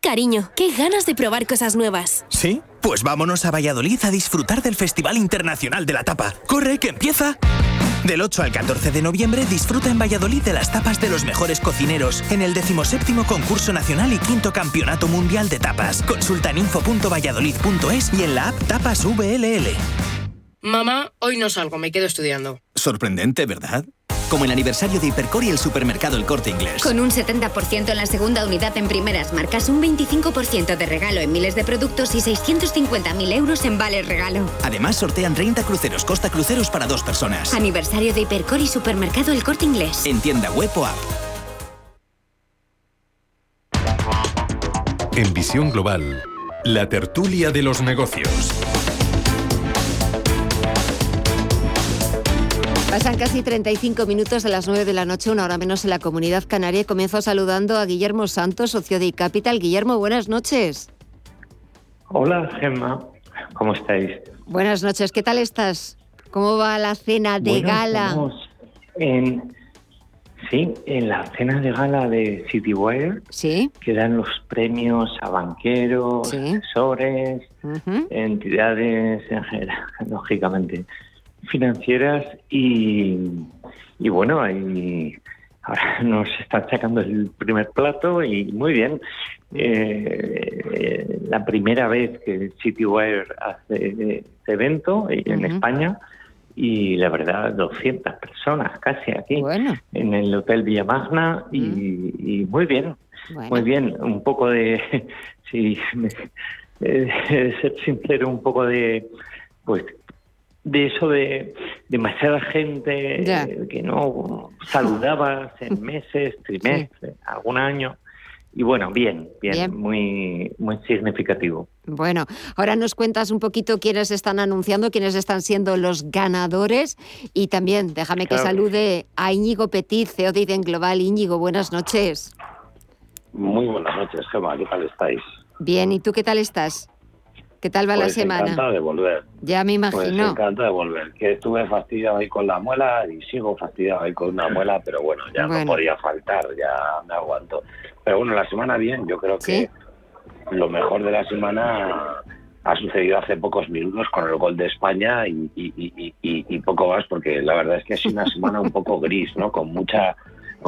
Speaker 17: Cariño, qué ganas de probar cosas nuevas.
Speaker 18: ¿Sí? Pues vámonos a Valladolid a disfrutar del Festival Internacional de la Tapa. ¡Corre, que empieza! Del 8 al 14 de noviembre disfruta en Valladolid de las tapas de los mejores cocineros en el 17 concurso nacional y quinto campeonato mundial de tapas. Consulta en info.valladolid.es y en la app Tapas VLL.
Speaker 25: Mamá, hoy no salgo, me quedo estudiando.
Speaker 18: Sorprendente, ¿verdad? Como el aniversario de Hipercor y el supermercado El Corte Inglés.
Speaker 26: Con un 70% en la segunda unidad en primeras marcas, un 25% de regalo en miles de productos y 650.000 euros en vales regalo.
Speaker 18: Además, sortean 30 cruceros Costa Cruceros para dos personas.
Speaker 26: Aniversario de Hipercor y supermercado El Corte Inglés.
Speaker 18: En tienda web o app.
Speaker 27: En Visión Global, la tertulia de los negocios.
Speaker 3: Pasan casi 35 minutos de las 9 de la noche, una hora menos en la comunidad canaria. Comienzo saludando a Guillermo Santos, socio de Capital. Guillermo, buenas noches.
Speaker 28: Hola, Gemma. ¿Cómo estáis?
Speaker 3: Buenas noches. ¿Qué tal estás? ¿Cómo va la cena de
Speaker 28: Bueno,
Speaker 3: gala?
Speaker 28: estamos en, sí, en la cena de gala de Citywire.
Speaker 3: Sí.
Speaker 28: Que dan los premios a banqueros, asesores, entidades en general, lógicamente financieras y, y bueno, ahí ahora nos están sacando el primer plato y muy bien. Eh, la primera vez que Citywire hace este evento en. España y la verdad 200 personas casi aquí en el Hotel Villamagna y, y muy bien,
Speaker 3: Bueno.
Speaker 28: muy bien, un poco de, si me- eh, ser sincero, un poco de, pues de eso de demasiada gente que no saludabas en meses, trimestres, algún año. Y bueno, bien, bien,
Speaker 3: Bien.
Speaker 28: muy muy significativo.
Speaker 3: Bueno, ahora nos cuentas un poquito quiénes están anunciando, quiénes están siendo los ganadores y también déjame que salude a Íñigo Petit, CEO de Iden Global. Íñigo, buenas noches.
Speaker 29: Muy buenas noches, Gemma. ¿Qué tal estáis?
Speaker 3: Bien, ¿y tú qué tal estás? ¿Qué tal va la
Speaker 29: Pues
Speaker 3: semana?
Speaker 29: Encantado de volver.
Speaker 3: Ya me
Speaker 29: Pues
Speaker 3: imagino.
Speaker 29: encantado de volver. Que estuve fastidiado ahí con la muela y sigo fastidiado ahí con una muela, pero bueno, ya
Speaker 3: Bueno.
Speaker 29: no podía faltar, ya me aguanto. Pero bueno, la semana bien. Yo creo que lo mejor de la semana ha sucedido hace pocos minutos con el gol de España y, y- y- y- y poco más, porque la verdad es que ha sido una semana un poco gris, ¿no? Con mucha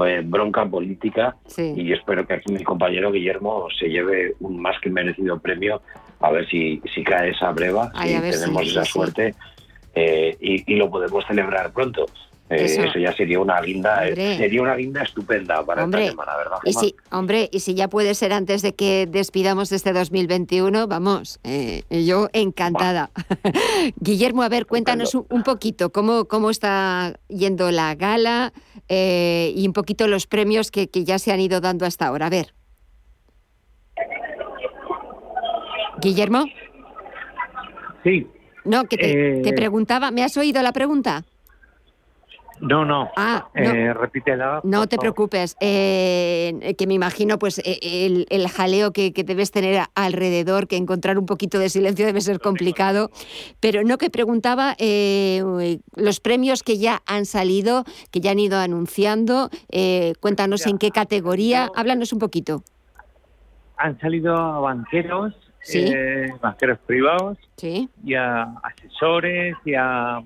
Speaker 29: eh, bronca política y espero que aquí mi compañero Guillermo se lleve un más que merecido premio a ver si, si cae esa breva,
Speaker 3: Ay,
Speaker 29: si tenemos esa
Speaker 3: sí.
Speaker 29: suerte eh, y, y lo podemos celebrar pronto. Eh,
Speaker 3: Eso.
Speaker 29: eso. ya sería una guinda, eh,
Speaker 3: Hombre.
Speaker 29: sería una guinda estupenda para
Speaker 3: Hombre,
Speaker 29: esta semana, ¿verdad?
Speaker 3: Y si, hombre, y si ya puede ser antes de que despidamos este 2021, vamos, eh, yo encantada. Guillermo, a ver, cuéntanos un, un poquito cómo, cómo está yendo la gala eh, y un poquito los premios que, que ya se han ido dando hasta ahora. A ver. Guillermo,
Speaker 28: Sí.
Speaker 3: no, que te, te preguntaba, ¿me has oído la pregunta?
Speaker 28: No, no.
Speaker 3: Ah,
Speaker 28: Eh, repítela.
Speaker 3: No te preocupes, eh, que me imagino pues eh, el, el jaleo que, que debes tener alrededor, que encontrar un poquito de silencio debe ser complicado, pero no que preguntaba eh, los premios que ya han salido, que ya han ido anunciando, eh, cuéntanos en qué categoría, háblanos un poquito.
Speaker 28: Han salido a banqueros,
Speaker 3: Sí.
Speaker 28: eh, banqueros privados
Speaker 3: Sí.
Speaker 28: y a asesores y a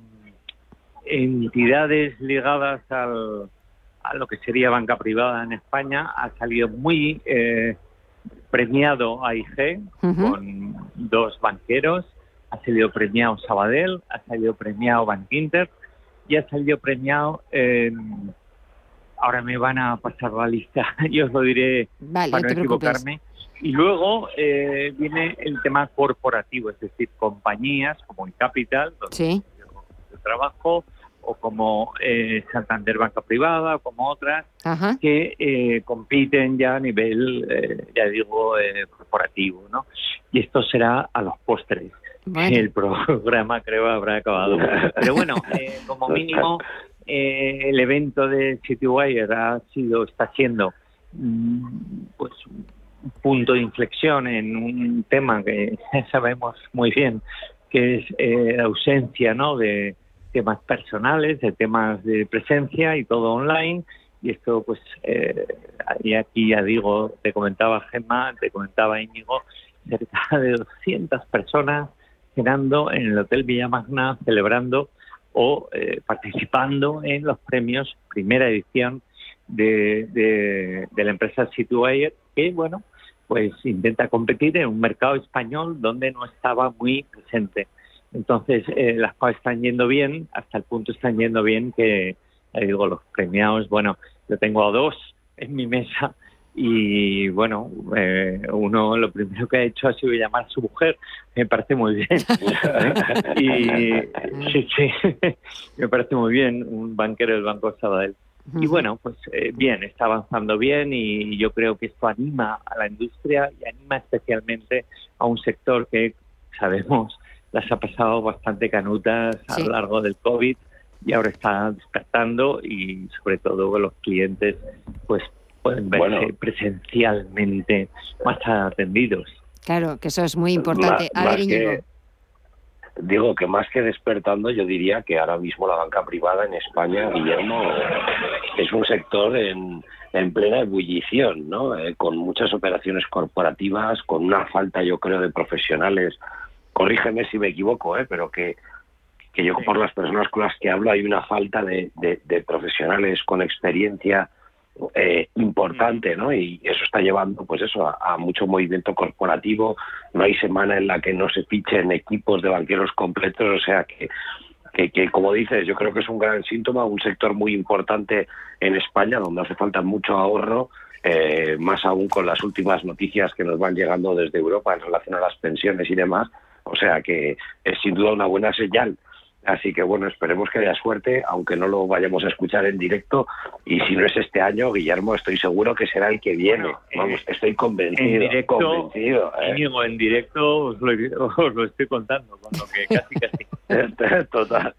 Speaker 28: entidades ligadas al, a lo que sería banca privada en España. Ha salido muy eh, premiado AIG
Speaker 3: Ujú.
Speaker 28: con dos banqueros, ha salido premiado Sabadell, ha salido premiado Bankinter y ha salido premiado... eh, ahora me van a pasar la lista, yo os lo diré
Speaker 3: Vale,
Speaker 28: para
Speaker 3: no
Speaker 28: equivocarme. Y luego eh, viene el tema corporativo, es decir, compañías como Capital, donde
Speaker 3: Sí.
Speaker 28: Yo trabajo, o como eh, Santander Banca Privada, o como otras,
Speaker 3: Ajá.
Speaker 28: que eh, compiten ya a nivel, eh, ya digo, eh, corporativo, ¿no? Y esto será a los postres.
Speaker 3: Bueno.
Speaker 28: El programa creo habrá acabado. Pero bueno, eh, como mínimo, eh, el evento de Citywire ha sido, está siendo mm, pues un punto de inflexión en un tema que sabemos muy bien, que es eh, la ausencia ¿no? de temas personales, de temas de presencia y todo online. Y esto, pues, eh, y aquí ya digo, te comentaba Gemma, te comentaba Íñigo, cerca de 200 personas cenando en el Hotel Villamagna, celebrando o eh, participando en los premios primera edición de, de, la empresa Situwire, que bueno, pues intenta competir en un mercado español donde no estaba muy presente. Entonces, eh, las cosas están yendo bien, hasta el punto están yendo bien que, digo, los premiados, bueno, yo tengo a dos en mi mesa y bueno, eh, uno lo primero que ha hecho ha sido llamar a su mujer, me parece muy bien. y sí, sí, me parece muy bien, un banquero del Banco Sabadell. Y bueno, pues eh, bien, está avanzando bien y yo creo que esto anima a la industria y anima especialmente a un sector que sabemos las ha pasado bastante canutas a lo largo del COVID y ahora está despertando y sobre todo los clientes pues pueden verse presencialmente más atendidos.
Speaker 3: Claro, que eso es muy importante. a ver,
Speaker 29: digo que más que despertando, yo diría que ahora mismo la banca privada en España, Guillermo, es un sector en, plena ebullición, ¿no? Eh, con muchas operaciones corporativas, con una falta, yo creo, de profesionales. Corrígeme si me equivoco, ¿eh? pero que, que yo por las personas con las que hablo hay una falta de profesionales con experiencia eh, importante, ¿no? Y eso está llevando, pues eso, a, mucho movimiento corporativo. No hay semana en la que no se fichen equipos de banqueros completos, o sea que, que, como dices, yo creo que es un gran síntoma, un sector muy importante en España, donde hace falta mucho ahorro. Eh, más aún con las últimas noticias que nos van llegando desde Europa en relación a las pensiones y demás. O sea que es sin duda una buena señal Así que bueno, esperemos que haya suerte, aunque no lo vayamos a escuchar en directo. Y si no es este año, Guillermo, estoy seguro que será el que viene. Vamos, estoy convencido. En
Speaker 28: directo,
Speaker 29: convencido,
Speaker 28: ¿eh? en directo os lo, estoy contando, con lo que casi casi.
Speaker 29: Total.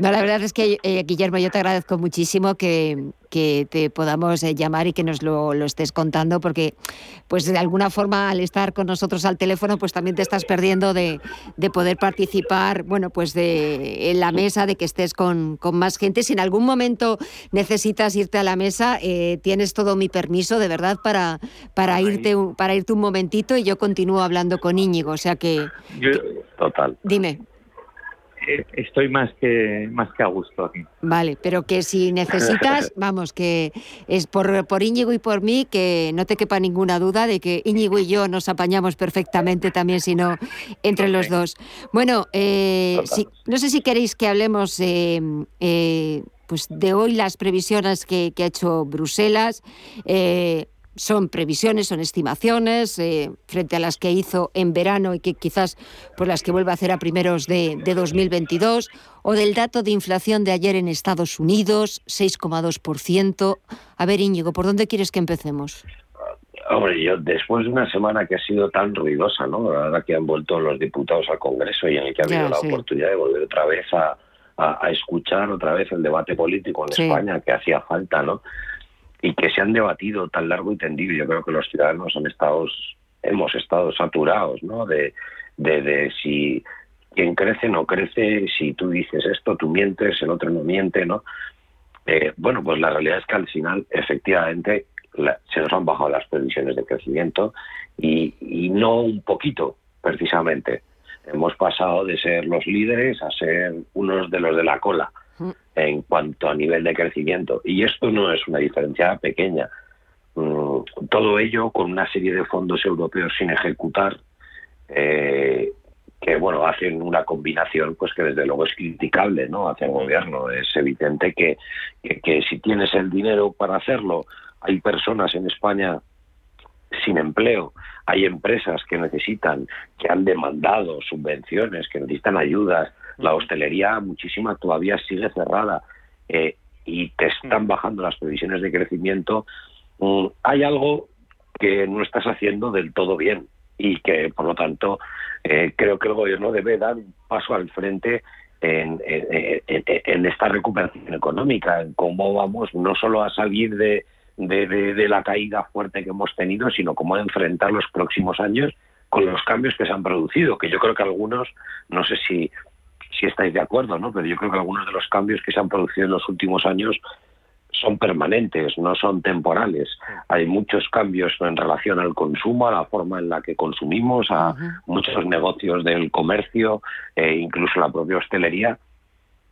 Speaker 3: No, la verdad es que, eh, Guillermo, yo te agradezco muchísimo que, que te podamos eh, llamar y que nos lo, estés contando, porque pues de alguna forma al estar con nosotros al teléfono, pues también te estás perdiendo de, poder participar, bueno, pues de en la mesa, de que estés con, más gente. Si en algún momento necesitas irte a la mesa, eh, tienes todo mi permiso, de verdad, para, para, irte, para irte un momentito y yo continúo hablando con Íñigo. O sea que...
Speaker 29: Total.
Speaker 3: Dime.
Speaker 28: Eh, estoy más que más que a gusto aquí.
Speaker 3: Vale, pero que si necesitas, vamos, que es por, por Íñigo y por mí, que no te quepa ninguna duda de que Íñigo y yo nos apañamos perfectamente también, sino entre los dos. Bueno, eh, no sé si queréis que hablemos eh, pues de hoy las previsiones que, que ha hecho Bruselas son previsiones, son estimaciones eh, frente a las que hizo en verano y que quizás por las que vuelve a hacer a primeros de, 2022, o del dato de inflación de ayer en Estados Unidos, 6,2%. A ver, Íñigo, ¿por dónde quieres que empecemos?
Speaker 29: Hombre, yo después de una semana que ha sido tan ruidosa, ¿no? Ahora que han vuelto los diputados al Congreso y en el que ha habido la oportunidad de volver otra vez a, escuchar otra vez el debate político en España, que hacía falta, ¿no? Y que se han debatido tan largo y tendido. Yo creo que los ciudadanos han estado, hemos estado saturados, ¿no? De, si quien crece no crece, si tú dices esto, tú mientes, el otro no miente, ¿no? Eh, bueno, pues la realidad es que al final, efectivamente, se nos han bajado las previsiones de crecimiento y, y no un poquito, precisamente. Hemos pasado de ser los líderes a ser unos de los de la cola en cuanto a nivel de crecimiento. Y esto no es una diferencia pequeña. Mm, todo ello con una serie de fondos europeos sin ejecutar, eh, que bueno, hacen una combinación pues que desde luego es criticable ¿no? hacia el gobierno. Es evidente que, que si tienes el dinero para hacerlo, hay personas en España sin empleo, hay empresas que necesitan, que han demandado subvenciones, que necesitan ayudas, la hostelería muchísima todavía sigue cerrada eh, y te están bajando las previsiones de crecimiento, mm, hay algo que no estás haciendo del todo bien y que, por lo tanto, eh, creo que el gobierno debe dar un paso al frente en, en, esta recuperación económica, en cómo vamos no solo a salir de, de, de, la caída fuerte que hemos tenido, sino cómo enfrentar los próximos años con los cambios que se han producido, que yo creo que algunos, no sé si si estáis de acuerdo, ¿no? Pero yo creo que algunos de los cambios que se han producido en los últimos años son permanentes, no son temporales. Hay muchos cambios en relación al consumo, a la forma en la que consumimos, a muchos negocios del comercio, e incluso la propia hostelería,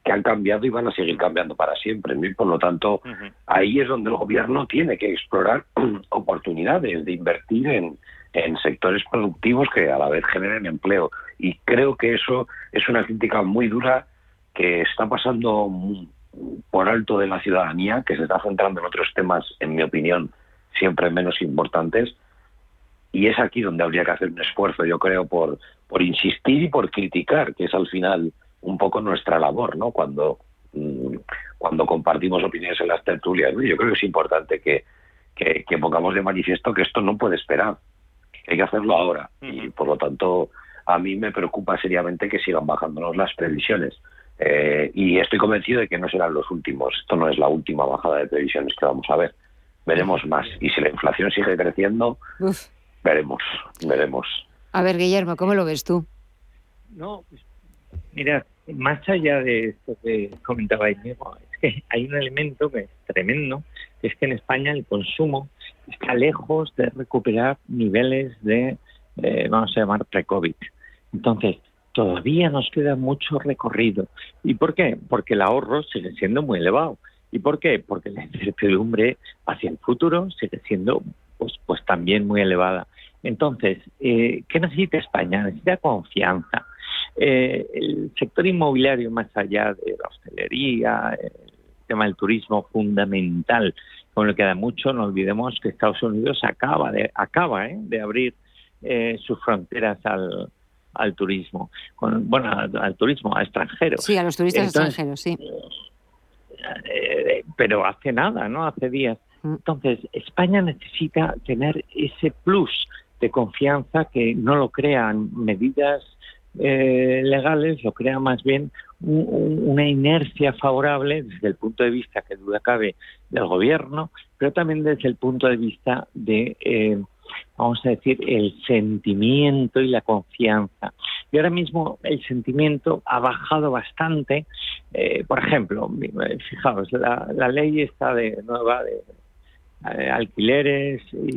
Speaker 29: que han cambiado y van a seguir cambiando para siempre. Y por lo tanto, ahí es donde el gobierno tiene que explorar oportunidades de invertir en, en sectores productivos que a la vez generen empleo. Y creo que eso es una crítica muy dura que está pasando por alto de la ciudadanía, que se está centrando en otros temas, en mi opinión, siempre menos importantes. Y es aquí donde habría que hacer un esfuerzo, yo creo, por, por insistir y por criticar, que es al final un poco nuestra labor, ¿no? Cuando, mm, cuando compartimos opiniones en las tertulias. Yo creo que es importante que, que, pongamos de manifiesto que esto no puede esperar, hay que hacerlo ahora. Y por lo tanto, a mí me preocupa seriamente que sigan bajándonos las previsiones. Eh, y estoy convencido de que no serán los últimos. Esto no es la última bajada de previsiones que vamos a ver. Veremos más. Y si la inflación sigue creciendo, veremos, veremos.
Speaker 3: A ver, Guillermo, ¿cómo lo ves tú?
Speaker 28: No, pues, mira, más allá de esto que comentaba mismo, es que hay un elemento que es tremendo, que es que en España el consumo está lejos de recuperar niveles de, eh, vamos a llamar, pre-COVID. Entonces, todavía nos queda mucho recorrido. ¿Y por qué? Porque el ahorro sigue siendo muy elevado. ¿Y por qué? Porque la incertidumbre hacia el futuro sigue siendo pues, pues también muy elevada. Entonces, eh, ¿qué necesita España? Necesita confianza. Eh, el sector inmobiliario, más allá de la hostelería, el tema del turismo, fundamental, con lo que da mucho, no olvidemos que Estados Unidos acaba de, acaba, ¿eh? de abrir sus fronteras al, al turismo, con, bueno, al, turismo, a extranjeros.
Speaker 3: Sí, a los turistas extranjeros, sí.
Speaker 28: Eh, pero hace nada, ¿no? Hace días. Mm. Entonces, España necesita tener ese plus de confianza que no lo crean medidas eh, legales, lo crea más bien una inercia favorable desde el punto de vista, que duda cabe, del gobierno, pero también desde el punto de vista de eh, vamos a decir, el sentimiento y la confianza. Y ahora mismo el sentimiento ha bajado bastante. Eh, por ejemplo, eh, fijaos, la, ley está de nueva de eh, alquileres y,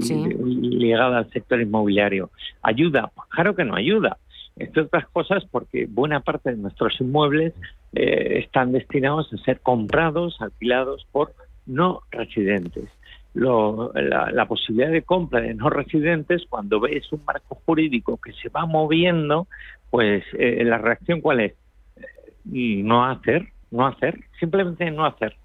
Speaker 28: ligada al sector inmobiliario. ¿Ayuda? Pues claro que no ayuda. Entre otras cosas porque buena parte de nuestros inmuebles están destinados a ser comprados, alquilados por no residentes la, posibilidad de compra de no residentes, cuando ves un marco jurídico que se va moviendo, pues eh, la reacción cuál es? Eh, no hacer, no hacer, simplemente no hacer.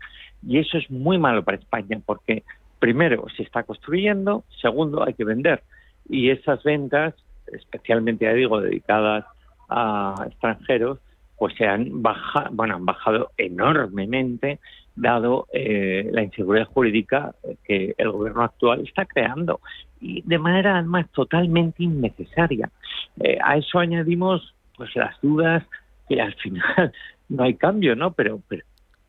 Speaker 28: Y eso es muy malo para España porque primero se está construyendo, segundo hay que vender. Y esas ventas, especialmente, ya digo, dedicadas a extranjeros, pues se han bajado, bueno, han bajado enormemente dado eh, la inseguridad jurídica que el gobierno actual está creando y de manera además totalmente innecesaria. Eh, a eso añadimos pues las dudas que al final no hay cambio, ¿no? Pero,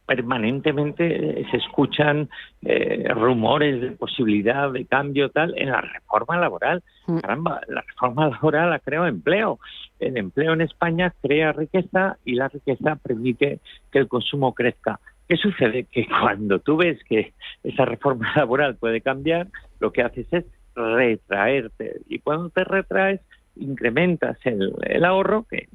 Speaker 28: permanentemente se escuchan eh, rumores de posibilidad de cambio tal en la reforma laboral. Mm. Caramba, la reforma laboral ha creado empleo. El empleo en España crea riqueza y la riqueza permite que el consumo crezca. ¿Qué sucede? Que cuando tú ves que esa reforma laboral puede cambiar, lo que haces es retraerte. Y cuando te retraes, incrementas el, ahorro, que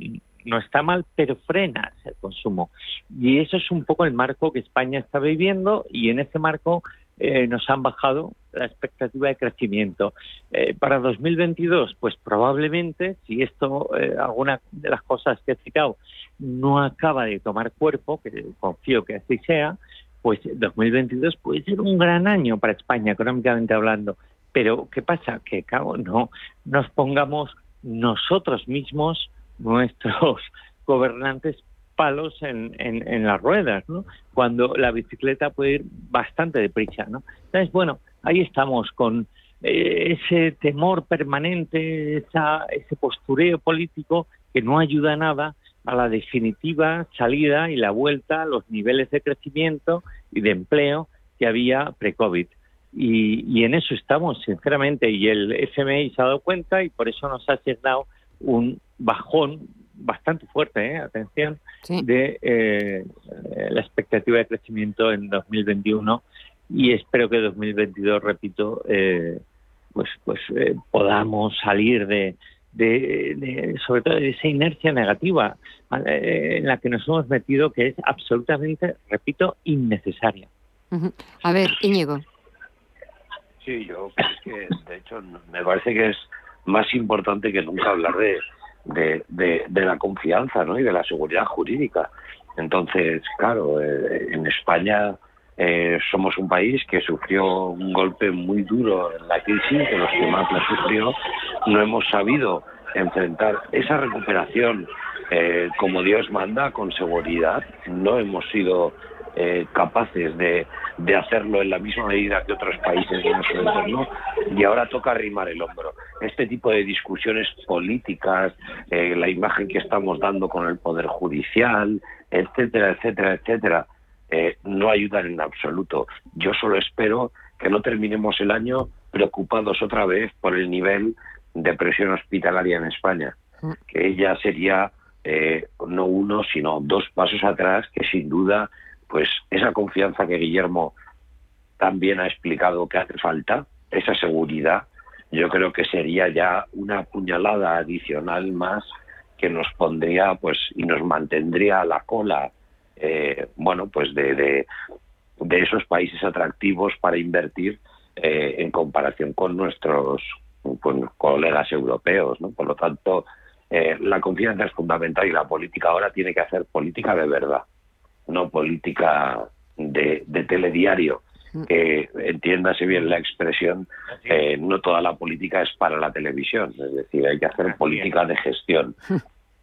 Speaker 28: no está mal, pero frenas el consumo. Y eso es un poco el marco que España está viviendo y en ese marco eh, nos han bajado la expectativa de crecimiento. Eh, para 2022, pues probablemente, si esto, eh, alguna de las cosas que he citado, no acaba de tomar cuerpo, que confío que así sea, pues 2022 puede ser un gran año para España, económicamente hablando. Pero, ¿qué pasa? Que, cabo, no nos pongamos nosotros mismos, nuestros gobernantes, palos en, en, las ruedas. Cuando la bicicleta puede ir bastante deprisa, ¿no? Entonces, bueno, ahí estamos con eh, ese temor permanente, esa, ese postureo político que no ayuda nada a la definitiva salida y la vuelta a los niveles de crecimiento y de empleo que había pre-COVID. Y, y, en eso estamos, sinceramente, y el FMI se ha dado cuenta y por eso nos ha asignado un bajón bastante fuerte, ¿eh? atención, de eh, la expectativa de crecimiento en 2021 y espero que 2022, repito, eh, pues, pues podamos salir de, de, sobre todo de esa inercia negativa eh, en la que nos hemos metido, que es absolutamente, repito, innecesaria.
Speaker 3: A ver, Íñigo.
Speaker 29: Sí, yo creo que, de hecho, me parece que es más importante que nunca hablar de, de, la confianza ¿no? y de la seguridad jurídica. Entonces, claro, eh, en España eh, somos un país que sufrió un golpe muy duro en la crisis, de los que más la sufrió. No hemos sabido enfrentar esa recuperación eh, como Dios manda, con seguridad. No hemos sido eh, capaces de, de, hacerlo en la misma medida que otros países de nuestro entorno y ahora toca arrimar el hombro. Este tipo de discusiones políticas, eh, la imagen que estamos dando con el Poder Judicial, etcétera, etcétera, etcétera, eh, no ayudan en absoluto. Yo solo espero que no terminemos el año preocupados otra vez por el nivel de presión hospitalaria en España, mm. que ella sería no uno, sino dos pasos atrás, que sin duda pues esa confianza que Guillermo también ha explicado que hace falta, esa seguridad, yo creo que sería ya una puñalada adicional más que nos pondría pues y nos mantendría a la cola eh, bueno pues de, esos países atractivos para invertir eh, en comparación con nuestros colegas europeos ¿no? por lo tanto eh, la confianza es fundamental y la política ahora tiene que hacer política de verdad no política de, telediario mm. que entiéndase bien la expresión, eh, no toda la política es para la televisión, es decir, hay que hacer política de gestión,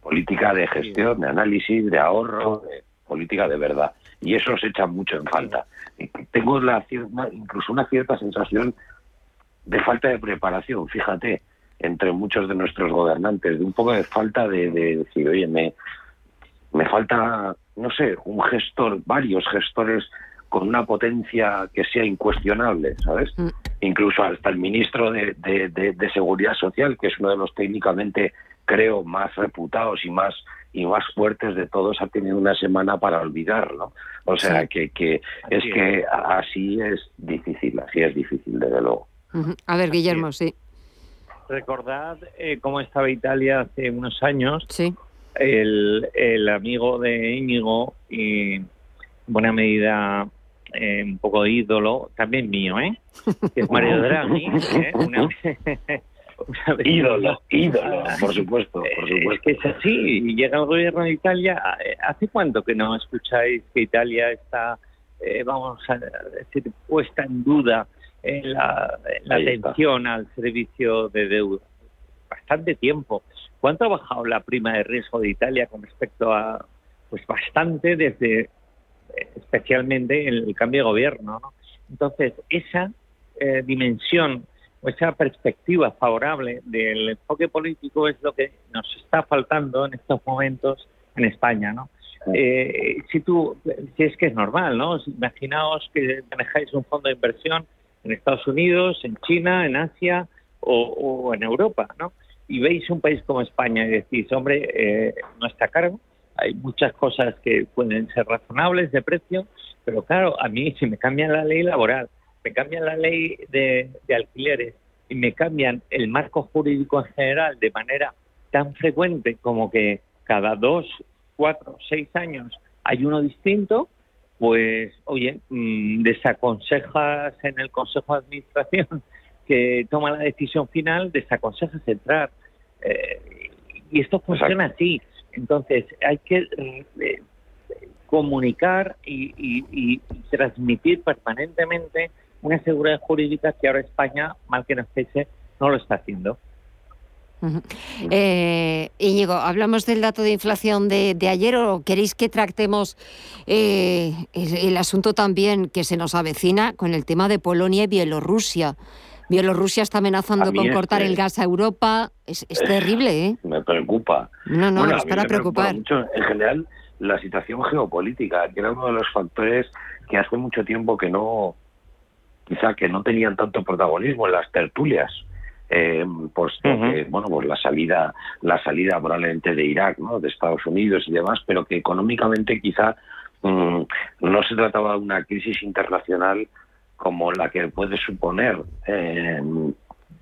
Speaker 29: política de gestión, de análisis, de ahorro, de política de verdad. Y eso se echa mucho en falta. Tengo la, incluso una cierta sensación de falta de preparación, fíjate, entre muchos de nuestros gobernantes, de un poco de falta de, de decir, oye, me, me falta, no sé, un gestor, varios gestores con una potencia que sea incuestionable, ¿sabes? Mm. Incluso hasta el ministro de, de, Seguridad Social, que es uno de los técnicamente, creo, más reputados y más y más fuertes de todos, ha tenido una semana para olvidar, ¿no? O sea, que, que es que así es difícil, así es difícil, desde luego.
Speaker 3: A ver, Guillermo, sí.
Speaker 28: Recordad eh, cómo estaba Italia hace unos años. Sí el, el amigo de Íñigo y en buena medida eh, un poco ídolo, también mío, ¿eh? Que es Mario Draghi. ¿eh? Una,
Speaker 29: ídolo, ídolo, por supuesto, por supuesto.
Speaker 28: Es que es así, llega el gobierno de Italia. Eh, ¿Hace cuánto que no escucháis que Italia está, eh, vamos a decir, puesta en duda en la, la atención al servicio de deuda? Bastante tiempo. ¿Cuánto ha bajado la prima de riesgo de Italia con respecto a, pues bastante desde, especialmente el cambio de gobierno? Entonces, esa eh, dimensión o esa perspectiva favorable del enfoque político es lo que nos está faltando en estos momentos en España, ¿no? Eh, si tú, si es que es normal, ¿no? Imaginaos que manejáis un fondo de inversión en Estados Unidos, en China, en Asia o, o en Europa, ¿no? Y veis un país como España y decís, hombre, eh, no está caro, hay muchas cosas que pueden ser razonables de precio, pero claro, a mí si me cambian la ley laboral, me cambian la ley de, alquileres y me cambian el marco jurídico en general de manera tan frecuente como que cada dos, cuatro, seis años hay uno distinto, pues, oye, mm, desaconsejas en el Consejo de Administración que toma la decisión final, desaconsejas entrar. Eh, y esto funciona así. Entonces, hay que eh, comunicar y, transmitir permanentemente una seguridad jurídica que ahora España, mal que nos pese, no lo está haciendo.
Speaker 3: Eh, Íñigo, hablamos del dato de inflación de, ayer o queréis que tratemos el, el, asunto también que se nos avecina con el tema de Polonia y Bielorrusia. Bielorrusia está amenazando con cortar el gas a Europa. Es, terrible, ¿eh?
Speaker 29: Me preocupa.
Speaker 3: No, no, es para preocupar.
Speaker 29: Mucho, en general, la situación geopolítica, que era uno de los factores que hace mucho tiempo que no, quizá que no tenían tanto protagonismo en las tertulias. Eh, pues bueno pues la salida la salida probablemente de Irak no de Estados Unidos y demás pero que económicamente quizá mm, no se trataba de una crisis internacional como la que puede suponer eh,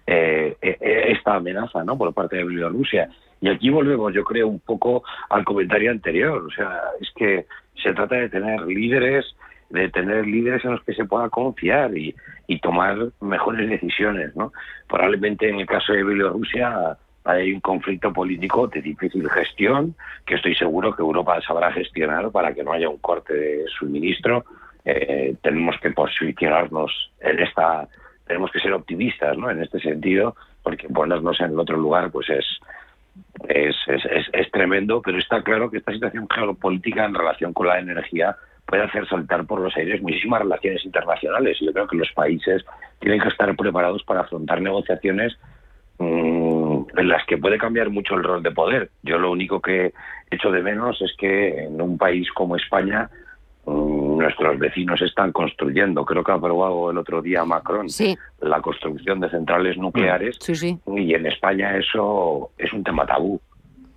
Speaker 29: eh, eh, esta amenaza ¿no? por parte de Bielorrusia. Y aquí volvemos, yo creo, un poco al comentario anterior. O sea, es que se trata de tener líderes, de tener líderes en los que se pueda confiar y, tomar mejores decisiones. ¿no? Probablemente en el caso de Bielorrusia hay un conflicto político de difícil gestión que estoy seguro que Europa sabrá gestionar para que no haya un corte de suministro. Eh, tenemos que posicionarnos en esta, tenemos que ser optimistas, ¿no? En este sentido, porque ponernos en otro lugar, pues es es, es, es, tremendo, pero está claro que esta situación geopolítica en relación con la energía puede hacer saltar por los aires muchísimas relaciones internacionales. Yo creo que los países tienen que estar preparados para afrontar negociaciones Mm, en las que puede cambiar mucho el rol de poder. Yo lo único que echo de menos es que en un país como España nuestros vecinos están construyendo, creo que ha aprobado el otro día Macron, la construcción de centrales nucleares y en España eso es un tema tabú.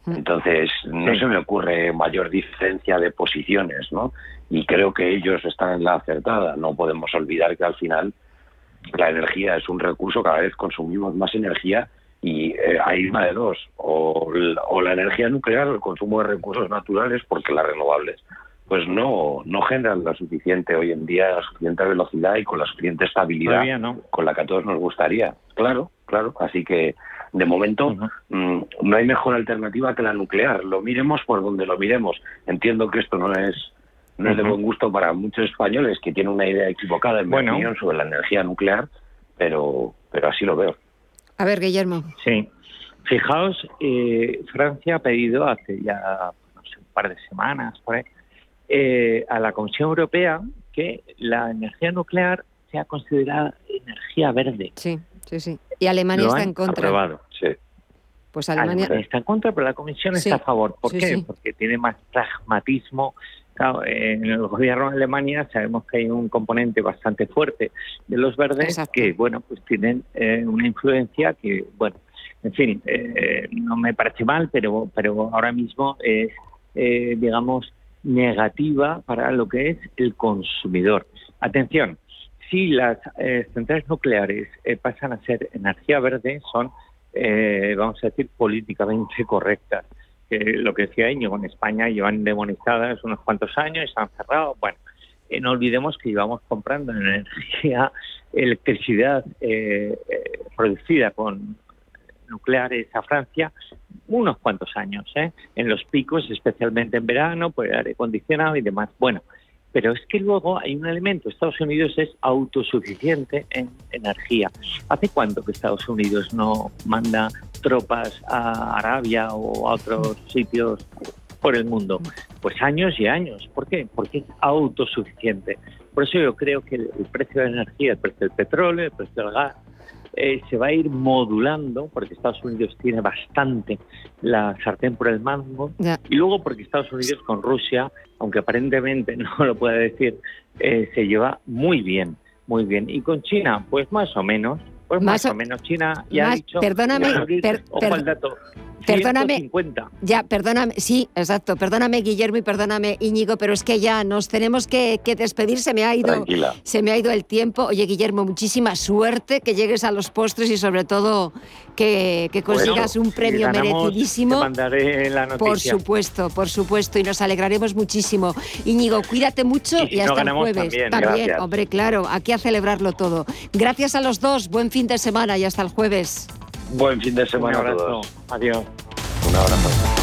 Speaker 29: Mm. Entonces, no se me ocurre mayor diferencia de posiciones, ¿no? Y creo que ellos están en la acertada. No podemos olvidar que al final la energía es un recurso, cada vez consumimos más energía y eh, hay una de dos, o, la energía nuclear o el consumo de recursos naturales, porque las renovables pues no no generan la suficiente hoy en día, la suficiente velocidad y con la suficiente estabilidad con la que a todos nos gustaría. Claro, claro. Así que de momento mm, no hay mejor alternativa que la nuclear. Lo miremos por donde lo miremos. Entiendo que esto no es no es de buen gusto para muchos españoles que tienen una idea equivocada en mi opinión sobre la energía nuclear, pero, pero así lo veo.
Speaker 3: A ver, Guillermo.
Speaker 28: Sí. Fijaos, eh, Francia ha pedido hace ya un par de semanas eh, a la Comisión Europea que la energía nuclear sea considerada energía verde.
Speaker 3: Sí, sí, sí. Y Alemania está en contra.
Speaker 29: Aprobado, sí.
Speaker 28: Pues Alemania... está en contra, pero la Comisión está a favor. ¿Por qué? Porque tiene más pragmatismo en el gobierno de Alemania sabemos que hay un componente bastante fuerte de los verdes que, bueno, pues tienen eh, una influencia que, bueno, en fin, eh, no me parece mal, pero, pero ahora mismo es, eh, digamos, negativa para lo que es el consumidor. Atención, si las centrales nucleares pasan a ser energía verde, son, vamos a decir, políticamente correctas lo que decía Íñigo, en España llevan demonizadas unos cuantos años y se han cerrado. Bueno, eh, no olvidemos que llevamos comprando energía, electricidad eh, eh, producida con nucleares a Francia unos cuantos años, en los picos, especialmente en verano, por el aire acondicionado y demás. Bueno, pero es que luego hay un elemento, Estados Unidos es autosuficiente en energía. ¿Hace cuánto que Estados Unidos no manda tropas a Arabia o a otros sitios por el mundo? Pues años y años. ¿Por qué? Porque es autosuficiente. Por eso yo creo que el precio de la energía, el precio del petróleo, el precio del gas, eh, se va a ir modulando, porque Estados Unidos tiene bastante la sartén por el mango, y luego porque Estados Unidos con Rusia, aunque aparentemente no lo pueda decir, eh, se lleva muy bien, muy bien. Y con China, pues más o menos, pues más, o menos China ya ha dicho...
Speaker 3: Perdóname, Perdóname. Ya, perdóname. Sí, exacto. Perdóname, Guillermo, y perdóname, Íñigo, pero es que ya nos tenemos que, despedir. Se me ha ido. Se me ha ido el tiempo. Oye, Guillermo, muchísima suerte, que llegues a los postres y sobre todo que, consigas un premio merecidísimo.
Speaker 28: mandaré la noticia.
Speaker 3: Por supuesto, por supuesto, y nos alegraremos muchísimo. Íñigo, cuídate mucho y, hasta el jueves.
Speaker 28: También,
Speaker 3: hombre, claro, aquí a celebrarlo todo. Gracias a los dos, buen fin de semana y hasta el jueves.
Speaker 29: Buen fin de semana
Speaker 28: Un abrazo. Adiós.
Speaker 29: Un abrazo.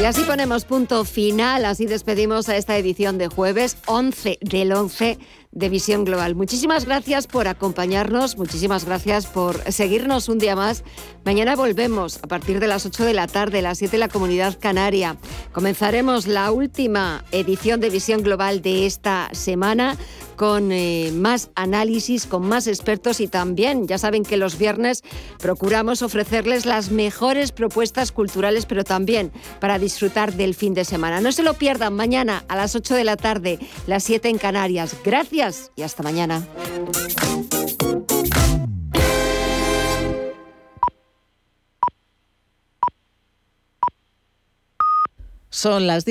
Speaker 3: Y así ponemos punto final, así despedimos a esta edición de jueves 11 del 11 de Visión Global. Muchísimas gracias por acompañarnos, muchísimas gracias por seguirnos un día más. Mañana volvemos a partir de las 8 de la tarde, las 7 de la Comunidad Canaria. Comenzaremos la última edición de Visión Global de esta semana con eh, más análisis, con más expertos y también, ya saben que los viernes procuramos ofrecerles las mejores propuestas culturales, pero también para disfrutar del fin de semana. No se lo pierdan mañana a las 8 de la tarde, las 7 en Canarias. Gracias y hasta mañana.
Speaker 30: Son las 10.